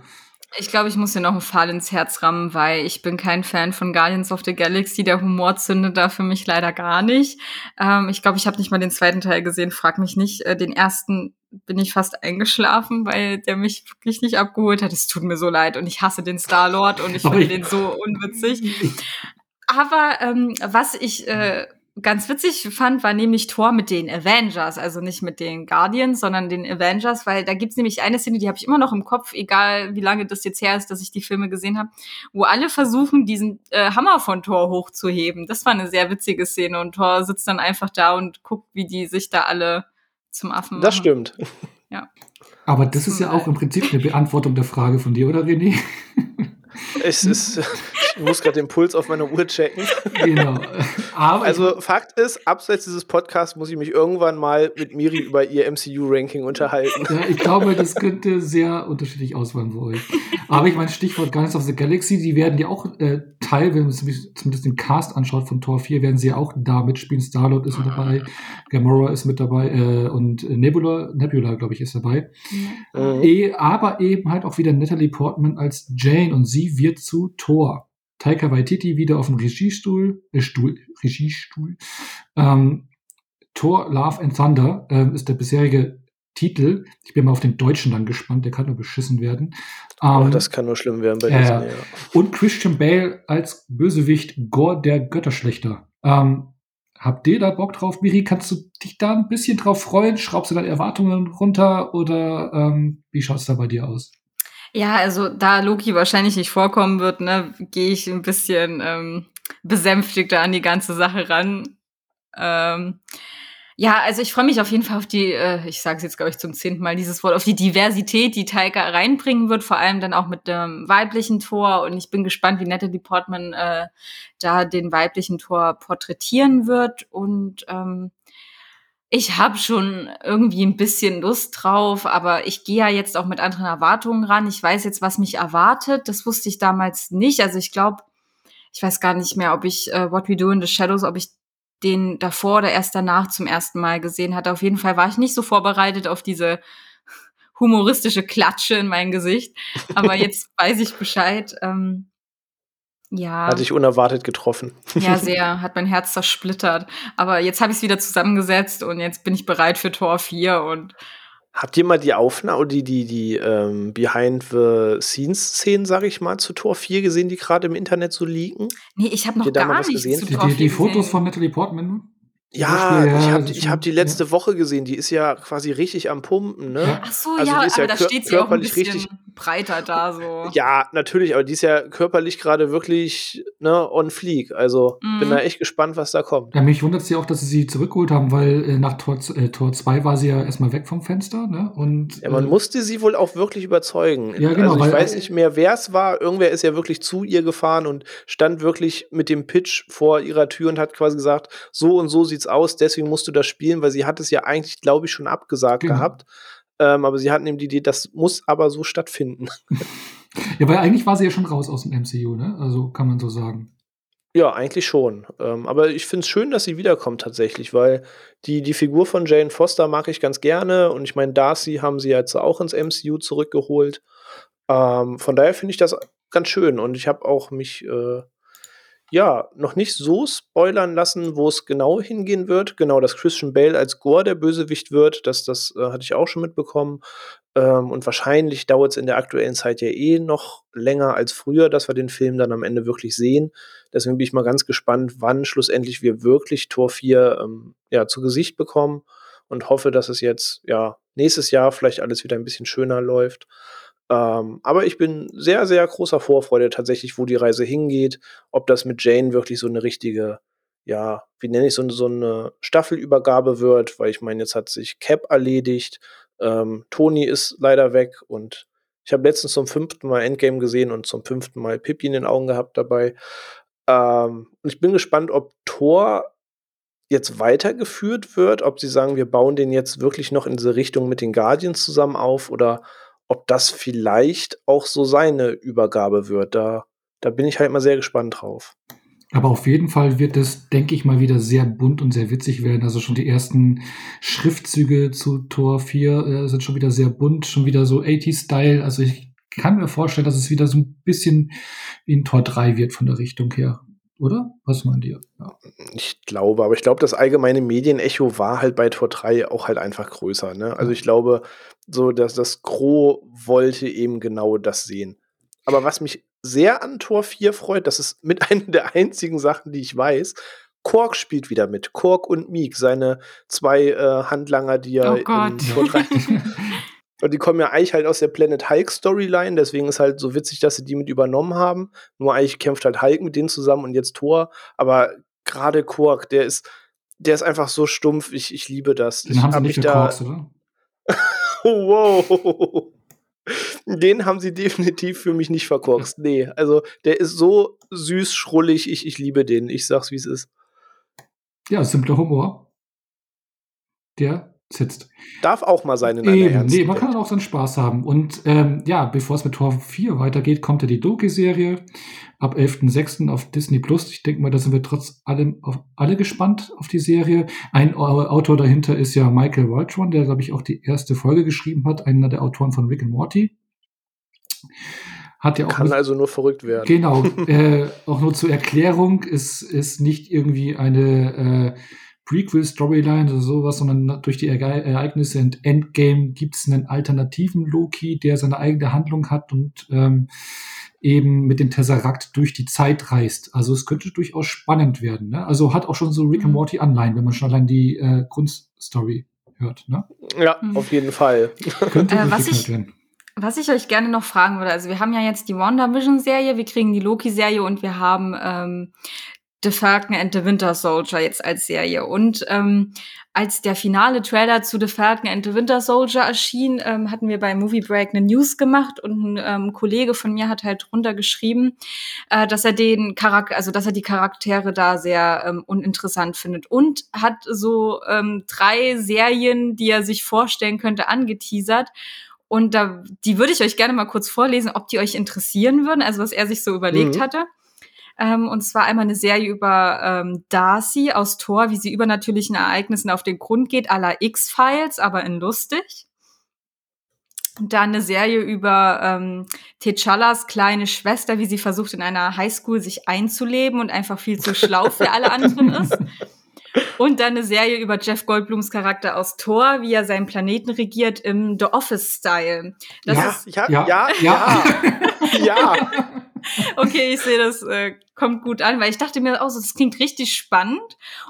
ich glaube, ich muss dir noch einen Pfahl ins Herz rammen, weil ich bin kein Fan von Guardians of the Galaxy. Der Humor zündet da für mich leider gar nicht. Ähm, ich glaube, ich habe nicht mal den zweiten Teil gesehen, frag mich nicht. Äh, den ersten bin ich fast eingeschlafen, weil der mich wirklich nicht abgeholt hat. Es tut mir so leid und ich hasse den Star-Lord und ich finde den so unwitzig. Aber ähm, was ich äh, ganz witzig fand, war nämlich Thor mit den Avengers, also nicht mit den Guardians, sondern den Avengers, weil da gibt's nämlich eine Szene, die habe ich immer noch im Kopf, egal wie lange das jetzt her ist, dass ich die Filme gesehen habe, wo alle versuchen, diesen äh, Hammer von Thor hochzuheben. Das war eine sehr witzige Szene und Thor sitzt dann einfach da und guckt, wie die sich da alle zum Affen machen. Das stimmt. Ja. Aber das ist ja auch im Prinzip eine Beantwortung der Frage von dir, oder René? Es ist, ich muss gerade den Puls auf meiner Uhr checken. Genau. Aber also Fakt ist, abseits dieses Podcasts muss ich mich irgendwann mal mit Miri über ihr MCU-Ranking unterhalten. Ja, ich glaube, das könnte sehr unterschiedlich ausfallen für euch. Aber ich meine, Stichwort Guardians of the Galaxy, die werden ja auch äh, Teil, wenn man sich zumindest den Cast anschaut von Tor 4, werden sie ja auch da mitspielen. Star-Lord ist mit dabei, Gamora ist mit dabei äh, und Nebula, Nebula, glaube ich, ist dabei. Mhm. E, aber eben halt auch wieder Natalie Portman als Jane und sie wird zu Thor. Taika Waititi wieder auf dem Regiestuhl, äh, Stuhl, Regiestuhl. Ähm, Thor Love and Thunder äh, ist der bisherige Titel. Ich bin mal auf den Deutschen dann gespannt, der kann nur beschissen werden. Ähm, oh, das kann nur schlimm werden bei äh, diesem, ja. Und Christian Bale als Bösewicht Gore der Götterschlechter. Ähm, habt ihr da Bock drauf, Miri? Kannst du dich da ein bisschen drauf freuen? Schraubst du deine Erwartungen runter oder ähm, wie schaut es da bei dir aus? Ja, also da Loki wahrscheinlich nicht vorkommen wird, ne, gehe ich ein bisschen ähm, besänftigter an die ganze Sache ran. Ähm, ja, also ich freue mich auf jeden Fall auf die, äh, ich sage es jetzt, glaube ich, zum zehnten Mal dieses Wort, auf die Diversität, die Taika reinbringen wird, vor allem dann auch mit dem weiblichen Tor. Und ich bin gespannt, wie Natalie Portman äh, da den weiblichen Tor porträtieren wird. Und ähm, ich habe schon irgendwie ein bisschen Lust drauf, aber ich gehe ja jetzt auch mit anderen Erwartungen ran. Ich weiß jetzt, was mich erwartet. Das wusste ich damals nicht. Also ich glaube, ich weiß gar nicht mehr, ob ich äh, What We Do in the Shadows, ob ich den davor oder erst danach zum ersten Mal gesehen hatte. Auf jeden Fall war ich nicht so vorbereitet auf diese humoristische Klatsche in mein Gesicht. Aber jetzt weiß ich Bescheid. Ähm, ja. Hat sich unerwartet getroffen. Ja, sehr. Hat mein Herz zersplittert. Aber jetzt habe ich es wieder zusammengesetzt und jetzt bin ich bereit für Tor 4 und Habt ihr mal die Aufnahme, die, die, die ähm, Behind-the-Scenes-Szenen, sag ich mal, zu Tor 4 gesehen, die gerade im Internet so liegen? Nee, ich habe noch gar nichts gesehen? zu Tor Die, die, die Fotos von Natalie Portman? Ja, ja, ich habe ich hab die letzte ja. Woche gesehen, die ist ja quasi richtig am Pumpen, ne? Ach so, also ja, aber ja da steht sie auch ein bisschen richtig, breiter da so. Ja, natürlich, aber die ist ja körperlich gerade wirklich ne, on fleek. Also mhm. bin da echt gespannt, was da kommt. Ja, mich wundert es ja auch, dass sie sie zurückgeholt haben, weil äh, nach Tor, äh, Tor 2 war sie ja erstmal weg vom Fenster, ne? Und, ja, man äh, musste sie wohl auch wirklich überzeugen. Ja, genau. Also ich weil, weiß nicht mehr, wer es war. Irgendwer ist ja wirklich zu ihr gefahren und stand wirklich mit dem Pitch vor ihrer Tür und hat quasi gesagt, so und so sieht's aus, deswegen musst du das spielen, weil sie hat es ja eigentlich, glaube ich, schon abgesagt genau. gehabt. Ähm, aber sie hatten eben die Idee, das muss aber so stattfinden. ja, weil eigentlich war sie ja schon raus aus dem MCU, ne? Also kann man so sagen. Ja, eigentlich schon. Ähm, aber ich finde es schön, dass sie wiederkommt tatsächlich, weil die, die Figur von Jane Foster mag ich ganz gerne und ich meine, Darcy haben sie jetzt auch ins MCU zurückgeholt. Ähm, von daher finde ich das ganz schön und ich habe auch mich äh, ja, noch nicht so spoilern lassen, wo es genau hingehen wird. Genau, dass Christian Bale als Gore der Bösewicht wird, das, das äh, hatte ich auch schon mitbekommen. Ähm, und wahrscheinlich dauert es in der aktuellen Zeit ja eh noch länger als früher, dass wir den Film dann am Ende wirklich sehen. Deswegen bin ich mal ganz gespannt, wann schlussendlich wir wirklich Tor 4 ähm, ja, zu Gesicht bekommen und hoffe, dass es jetzt ja nächstes Jahr vielleicht alles wieder ein bisschen schöner läuft. Ähm, aber ich bin sehr, sehr großer Vorfreude tatsächlich, wo die Reise hingeht. Ob das mit Jane wirklich so eine richtige, ja, wie nenne ich so, so eine Staffelübergabe wird, weil ich meine, jetzt hat sich Cap erledigt, ähm, Tony ist leider weg und ich habe letztens zum fünften Mal Endgame gesehen und zum fünften Mal Pippi in den Augen gehabt dabei. Ähm, und ich bin gespannt, ob Thor jetzt weitergeführt wird, ob sie sagen, wir bauen den jetzt wirklich noch in diese Richtung mit den Guardians zusammen auf oder ob das vielleicht auch so seine Übergabe wird. Da, da bin ich halt mal sehr gespannt drauf. Aber auf jeden Fall wird es, denke ich mal, wieder sehr bunt und sehr witzig werden. Also schon die ersten Schriftzüge zu Tor 4 äh, sind schon wieder sehr bunt, schon wieder so 80-Style. Also ich kann mir vorstellen, dass es wieder so ein bisschen wie ein Tor 3 wird von der Richtung her. Oder? Was meint ihr? Ja. Ich glaube, aber ich glaube, das allgemeine Medienecho war halt bei Tor 3 auch halt einfach größer. Ne? Also ich glaube, so dass das Gros wollte eben genau das sehen. Aber was mich sehr an Tor 4 freut, das ist mit einer der einzigen Sachen, die ich weiß. Kork spielt wieder mit. Kork und Meek, seine zwei äh, Handlanger, die er oh in Tor 3 Und die kommen ja eigentlich halt aus der Planet Hulk Storyline, deswegen ist halt so witzig, dass sie die mit übernommen haben. Nur eigentlich kämpft halt Hulk mit denen zusammen und jetzt Thor. Aber gerade Quark, der ist, der ist einfach so stumpf. Ich, ich liebe das. Den haben sie nicht gekorkst, oder? wow. Den haben sie definitiv für mich nicht verkorkst. Nee, also der ist so süß, schrullig. Ich, ich liebe den. Ich sag's, wie es ist. Ja, simpler Humor. Der sitzt. Darf auch mal sein in einer Eben, nee, man kann auch seinen Spaß haben. Und ähm, ja, bevor es mit Tor 4 weitergeht, kommt ja die Doki-Serie ab 11.06. auf Disney Plus. Ich denke mal, da sind wir trotz allem auf alle gespannt auf die Serie. Ein Autor dahinter ist ja Michael Waltron, der, glaube ich, auch die erste Folge geschrieben hat, einer der Autoren von Rick and Morty. Hat ja auch Kann also nur verrückt werden. Genau. äh, auch nur zur Erklärung, ist, ist nicht irgendwie eine äh, Prequel-Storyline oder sowas, sondern durch die Ereignisse in Endgame gibt es einen alternativen Loki, der seine eigene Handlung hat und ähm, eben mit dem Tesseract durch die Zeit reist. Also es könnte durchaus spannend werden. Ne? Also hat auch schon so Rick and mhm. Morty Anleihen, wenn man schon allein die äh, Grundstory hört. Ne? Ja, mhm. auf jeden Fall. könnte äh, was ich, werden. Was ich euch gerne noch fragen würde, also wir haben ja jetzt die WandaVision-Serie, wir kriegen die Loki-Serie und wir haben ähm, The Falcon and the Winter Soldier jetzt als Serie. Und ähm, als der finale Trailer zu The Falcon and the Winter Soldier erschien, ähm, hatten wir bei Movie Break eine News gemacht und ein ähm, Kollege von mir hat halt drunter geschrieben, äh, dass er den Charakter, also dass er die Charaktere da sehr ähm, uninteressant findet und hat so ähm, drei Serien, die er sich vorstellen könnte, angeteasert. Und da, die würde ich euch gerne mal kurz vorlesen, ob die euch interessieren würden, also was er sich so überlegt mhm. hatte. Ähm, und zwar einmal eine Serie über ähm, Darcy aus Thor, wie sie übernatürlichen Ereignissen auf den Grund geht, à la X-Files, aber in lustig. Und dann eine Serie über ähm, T'Challas kleine Schwester, wie sie versucht, in einer Highschool sich einzuleben und einfach viel zu schlau für alle anderen ist. Und dann eine Serie über Jeff Goldblums Charakter aus Thor, wie er seinen Planeten regiert im The Office-Style. Ja, ja, ja, ja, ja, ja. okay, ich sehe, das äh, kommt gut an, weil ich dachte mir auch, so, das klingt richtig spannend.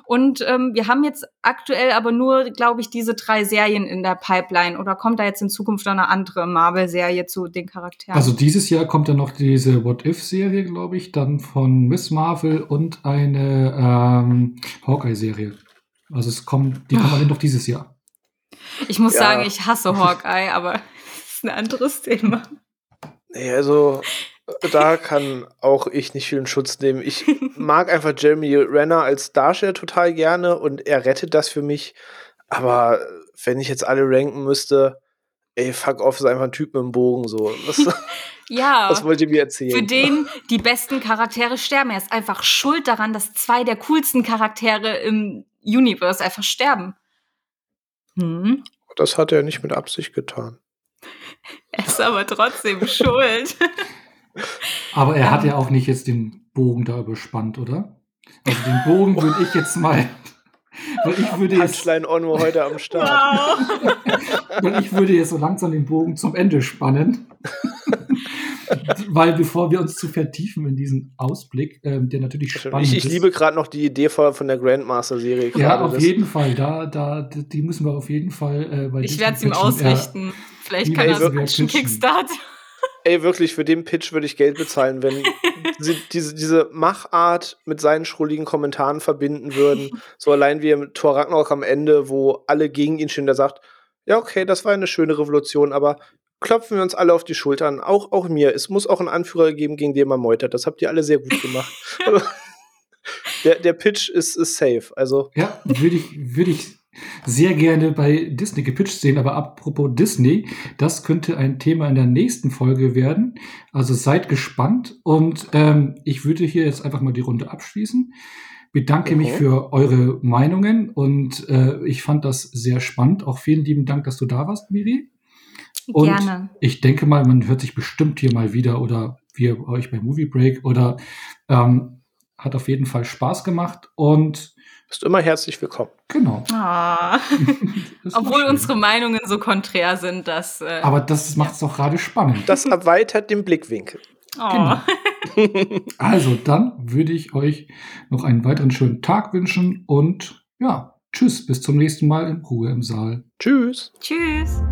Und ähm, wir haben jetzt aktuell aber nur, glaube ich, diese drei Serien in der Pipeline. Oder kommt da jetzt in Zukunft noch eine andere Marvel-Serie zu den Charakteren? Also dieses Jahr kommt dann noch diese What-If-Serie, glaube ich, dann von Miss Marvel und eine ähm, Hawkeye-Serie. Also es kommt, die kommen alle noch dieses Jahr. Ich muss ja. sagen, ich hasse Hawkeye, aber das ist ein anderes Thema. Nee, also da kann auch ich nicht viel in Schutz nehmen. Ich mag einfach Jeremy Renner als Darsteller total gerne und er rettet das für mich. Aber wenn ich jetzt alle ranken müsste, ey, fuck off, ist einfach ein Typ mit dem Bogen so. Was, ja. Was wollt ihr mir erzählen? Für den die besten Charaktere sterben. Er ist einfach schuld daran, dass zwei der coolsten Charaktere im Universe einfach sterben. Hm? Das hat er nicht mit Absicht getan. Er ist aber trotzdem schuld. Aber er hat ja auch nicht jetzt den Bogen da überspannt, oder? Also den Bogen würde ich jetzt mal. Weil ich würde jetzt. Punchline Onno heute am Start. Wow. weil ich würde jetzt so langsam den Bogen zum Ende spannen. weil bevor wir uns zu vertiefen in diesen Ausblick, ähm, der natürlich spannend ich, ich ist. Ich liebe gerade noch die Idee von der Grandmaster-Serie. Ja, auf jeden Fall. Da, da, die müssen wir auf jeden Fall. Äh, ich werde es ihm ausrichten. Vielleicht kann er einen Kickstart. Ey, wirklich, für den Pitch würde ich Geld bezahlen, wenn sie diese, diese Machart mit seinen schrulligen Kommentaren verbinden würden. So allein wie im Thor Ragnarok am Ende, wo alle gegen ihn stehen, der sagt, ja, okay, das war eine schöne Revolution, aber klopfen wir uns alle auf die Schultern, auch, auch mir. Es muss auch einen Anführer geben, gegen den man meutert. Das habt ihr alle sehr gut gemacht. der, der Pitch ist, ist safe. Also. Ja, würde ich, würde ich sehr gerne bei Disney gepitcht sehen. Aber apropos Disney, das könnte ein Thema in der nächsten Folge werden. Also seid gespannt und ähm, ich würde hier jetzt einfach mal die Runde abschließen. Bedanke okay. mich für eure Meinungen und äh, ich fand das sehr spannend. Auch vielen lieben Dank, dass du da warst, Miri. Und Gerne. ich denke mal, man hört sich bestimmt hier mal wieder oder wir euch bei Movie Break oder ähm, hat auf jeden Fall Spaß gemacht und bist immer herzlich willkommen. Genau. Ah. Obwohl unsere Meinungen so konträr sind, dass. Äh, Aber das macht es doch gerade spannend. Das erweitert den Blickwinkel. Oh. Genau. Also, dann würde ich euch noch einen weiteren schönen Tag wünschen und ja, tschüss, bis zum nächsten Mal in Ruhe im Saal. Tschüss. Tschüss.